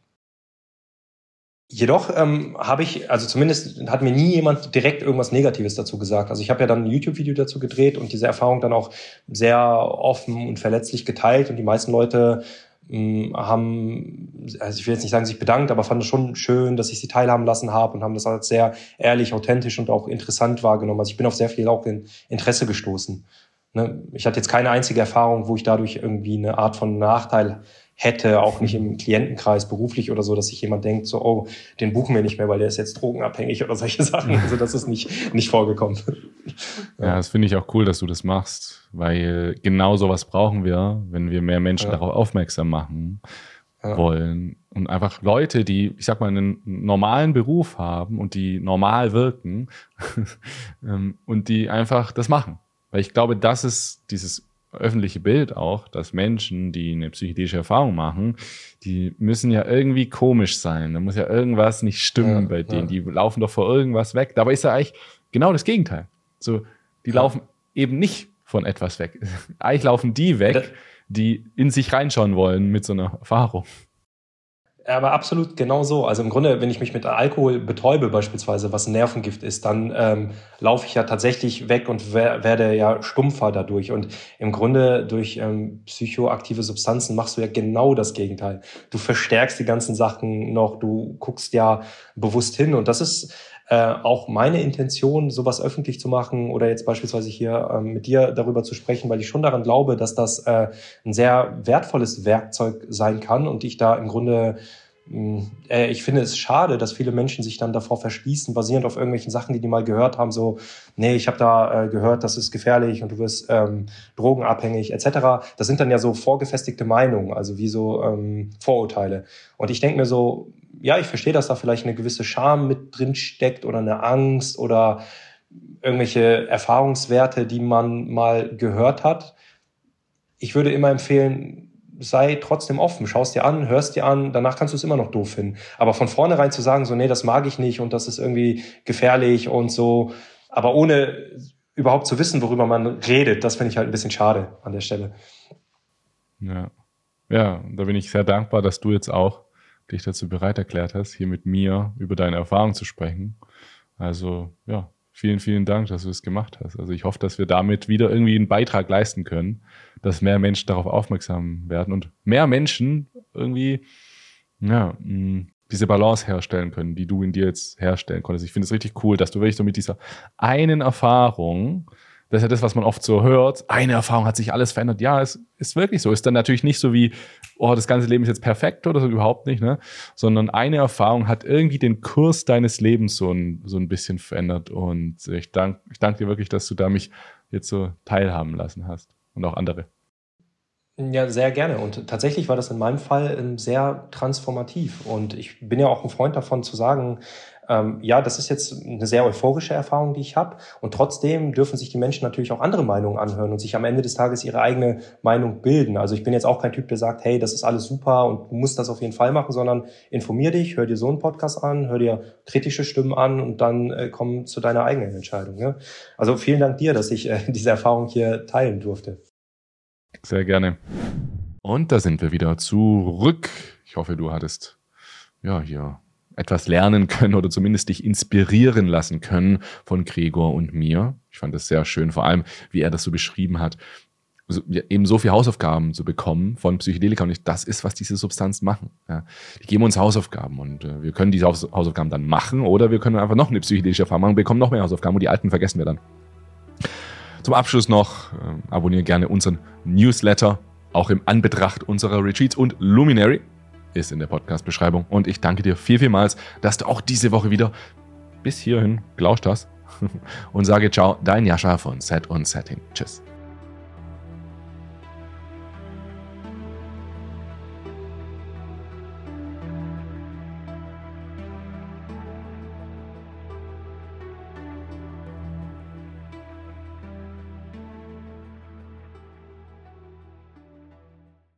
Jedoch ähm, habe ich, also zumindest hat mir nie jemand direkt irgendwas Negatives dazu gesagt. Also ich habe ja dann ein YouTube-Video dazu gedreht und diese Erfahrung dann auch sehr offen und verletzlich geteilt und die meisten Leute ähm, haben, also ich will jetzt nicht sagen, sich bedankt, aber fanden es schon schön, dass ich sie teilhaben lassen habe und haben das als sehr ehrlich, authentisch und auch interessant wahrgenommen. Also ich bin auf sehr viel auch in Interesse gestoßen. Ne? Ich hatte jetzt keine einzige Erfahrung, wo ich dadurch irgendwie eine Art von Nachteil hätte, auch nicht im Klientenkreis beruflich oder so, dass sich jemand denkt, so, oh, den buchen wir nicht mehr, weil der ist jetzt drogenabhängig oder solche Sachen. Also das ist nicht, nicht vorgekommen. Ja, das finde ich auch cool, dass du das machst, weil genau sowas brauchen wir, wenn wir mehr Menschen ja. darauf aufmerksam machen ja. wollen. Und einfach Leute, die, ich sag mal, einen normalen Beruf haben und die normal wirken ähm, und die einfach das machen. Weil ich glaube, das ist dieses öffentliche Bild auch, dass Menschen, die eine psychedelische Erfahrung machen, die müssen ja irgendwie komisch sein. Da muss ja irgendwas nicht stimmen ja, bei denen. Ja. Die laufen doch vor irgendwas weg. Dabei ist ja eigentlich genau das Gegenteil. So, die ja. laufen eben nicht von etwas weg. eigentlich laufen die weg, die in sich reinschauen wollen mit so einer Erfahrung. Aber absolut genau so. Also im Grunde, wenn ich mich mit Alkohol betäube beispielsweise, was ein Nervengift ist, dann ähm, laufe ich ja tatsächlich weg und werde ja stumpfer dadurch. Und im Grunde durch ähm, psychoaktive Substanzen machst du ja genau das Gegenteil. Du verstärkst die ganzen Sachen noch, du guckst ja bewusst hin. Und das ist äh, auch meine Intention, sowas öffentlich zu machen oder jetzt beispielsweise hier äh, mit dir darüber zu sprechen, weil ich schon daran glaube, dass das äh, ein sehr wertvolles Werkzeug sein kann und ich da im Grunde hm, äh, ich finde es schade, dass viele Menschen sich dann davor verschließen, basierend auf irgendwelchen Sachen, die die mal gehört haben, so, nee, ich habe da äh, gehört, das ist gefährlich und du wirst ähm, drogenabhängig etc. Das sind dann ja so vorgefestigte Meinungen, also wie so ähm, Vorurteile. Und ich denke mir so, ja, ich verstehe, dass da vielleicht eine gewisse Scham mit drin steckt oder eine Angst oder irgendwelche Erfahrungswerte, die man mal gehört hat. Ich würde immer empfehlen, sei trotzdem offen, schaust dir an, hörst dir an, danach kannst du es immer noch doof finden. Aber von vornherein zu sagen, so, nee, das mag ich nicht und das ist irgendwie gefährlich und so, aber ohne überhaupt zu wissen, worüber man redet, das finde ich halt ein bisschen schade an der Stelle. Ja. Ja, da bin ich sehr dankbar, dass du jetzt auch dich dazu bereit erklärt hast, hier mit mir über deine Erfahrung zu sprechen. Also ja, vielen, vielen Dank, dass du es gemacht hast. Also ich hoffe, dass wir damit wieder irgendwie einen Beitrag leisten können, dass mehr Menschen darauf aufmerksam werden und mehr Menschen irgendwie ja, diese Balance herstellen können, die du in dir jetzt herstellen konntest. Ich finde es richtig cool, dass du wirklich so mit dieser einen Erfahrung das ist ja das, was man oft so hört. Eine Erfahrung hat sich alles verändert. Ja, es ist wirklich so. Ist dann natürlich nicht so wie, oh, das ganze Leben ist jetzt perfekt oder so, überhaupt nicht, ne? Sondern eine Erfahrung hat irgendwie den Kurs deines Lebens so ein, so ein bisschen verändert. Und ich danke ich dank dir wirklich, dass du da mich jetzt so teilhaben lassen hast. Und auch andere. Ja, sehr gerne. Und tatsächlich war das in meinem Fall ähm, sehr transformativ. Und ich bin ja auch ein Freund davon zu sagen, ähm, ja, das ist jetzt eine sehr euphorische Erfahrung, die ich habe. Und trotzdem dürfen sich die Menschen natürlich auch andere Meinungen anhören und sich am Ende des Tages ihre eigene Meinung bilden. Also ich bin jetzt auch kein Typ, der sagt, hey, das ist alles super und du musst das auf jeden Fall machen, sondern informier dich, hör dir so einen Podcast an, hör dir kritische Stimmen an und dann äh, komm zu deiner eigenen Entscheidung. Ja? Also vielen Dank dir, dass ich äh, diese Erfahrung hier teilen durfte. Sehr gerne. Und da sind wir wieder zurück. Ich hoffe, du hattest ja, hier etwas lernen können oder zumindest dich inspirieren lassen können von Gregor und mir. Ich fand das sehr schön, vor allem, wie er das so beschrieben hat. Also, eben so viele Hausaufgaben zu bekommen von Psychedelika und ich, das ist, was diese Substanzen machen. Ja. Die geben uns Hausaufgaben und äh, wir können diese Haus Hausaufgaben dann machen oder wir können einfach noch eine psychedelische Erfahrung machen, bekommen noch mehr Hausaufgaben und die alten vergessen wir dann. Zum Abschluss noch, äh, abonniere gerne unseren Newsletter, auch im Anbetracht unserer Retreats und Luminary ist in der Podcast-Beschreibung. Und ich danke dir viel, vielmals, dass du auch diese Woche wieder bis hierhin gelauscht hast. Und sage ciao, dein Jascha von Set und Setting. Tschüss.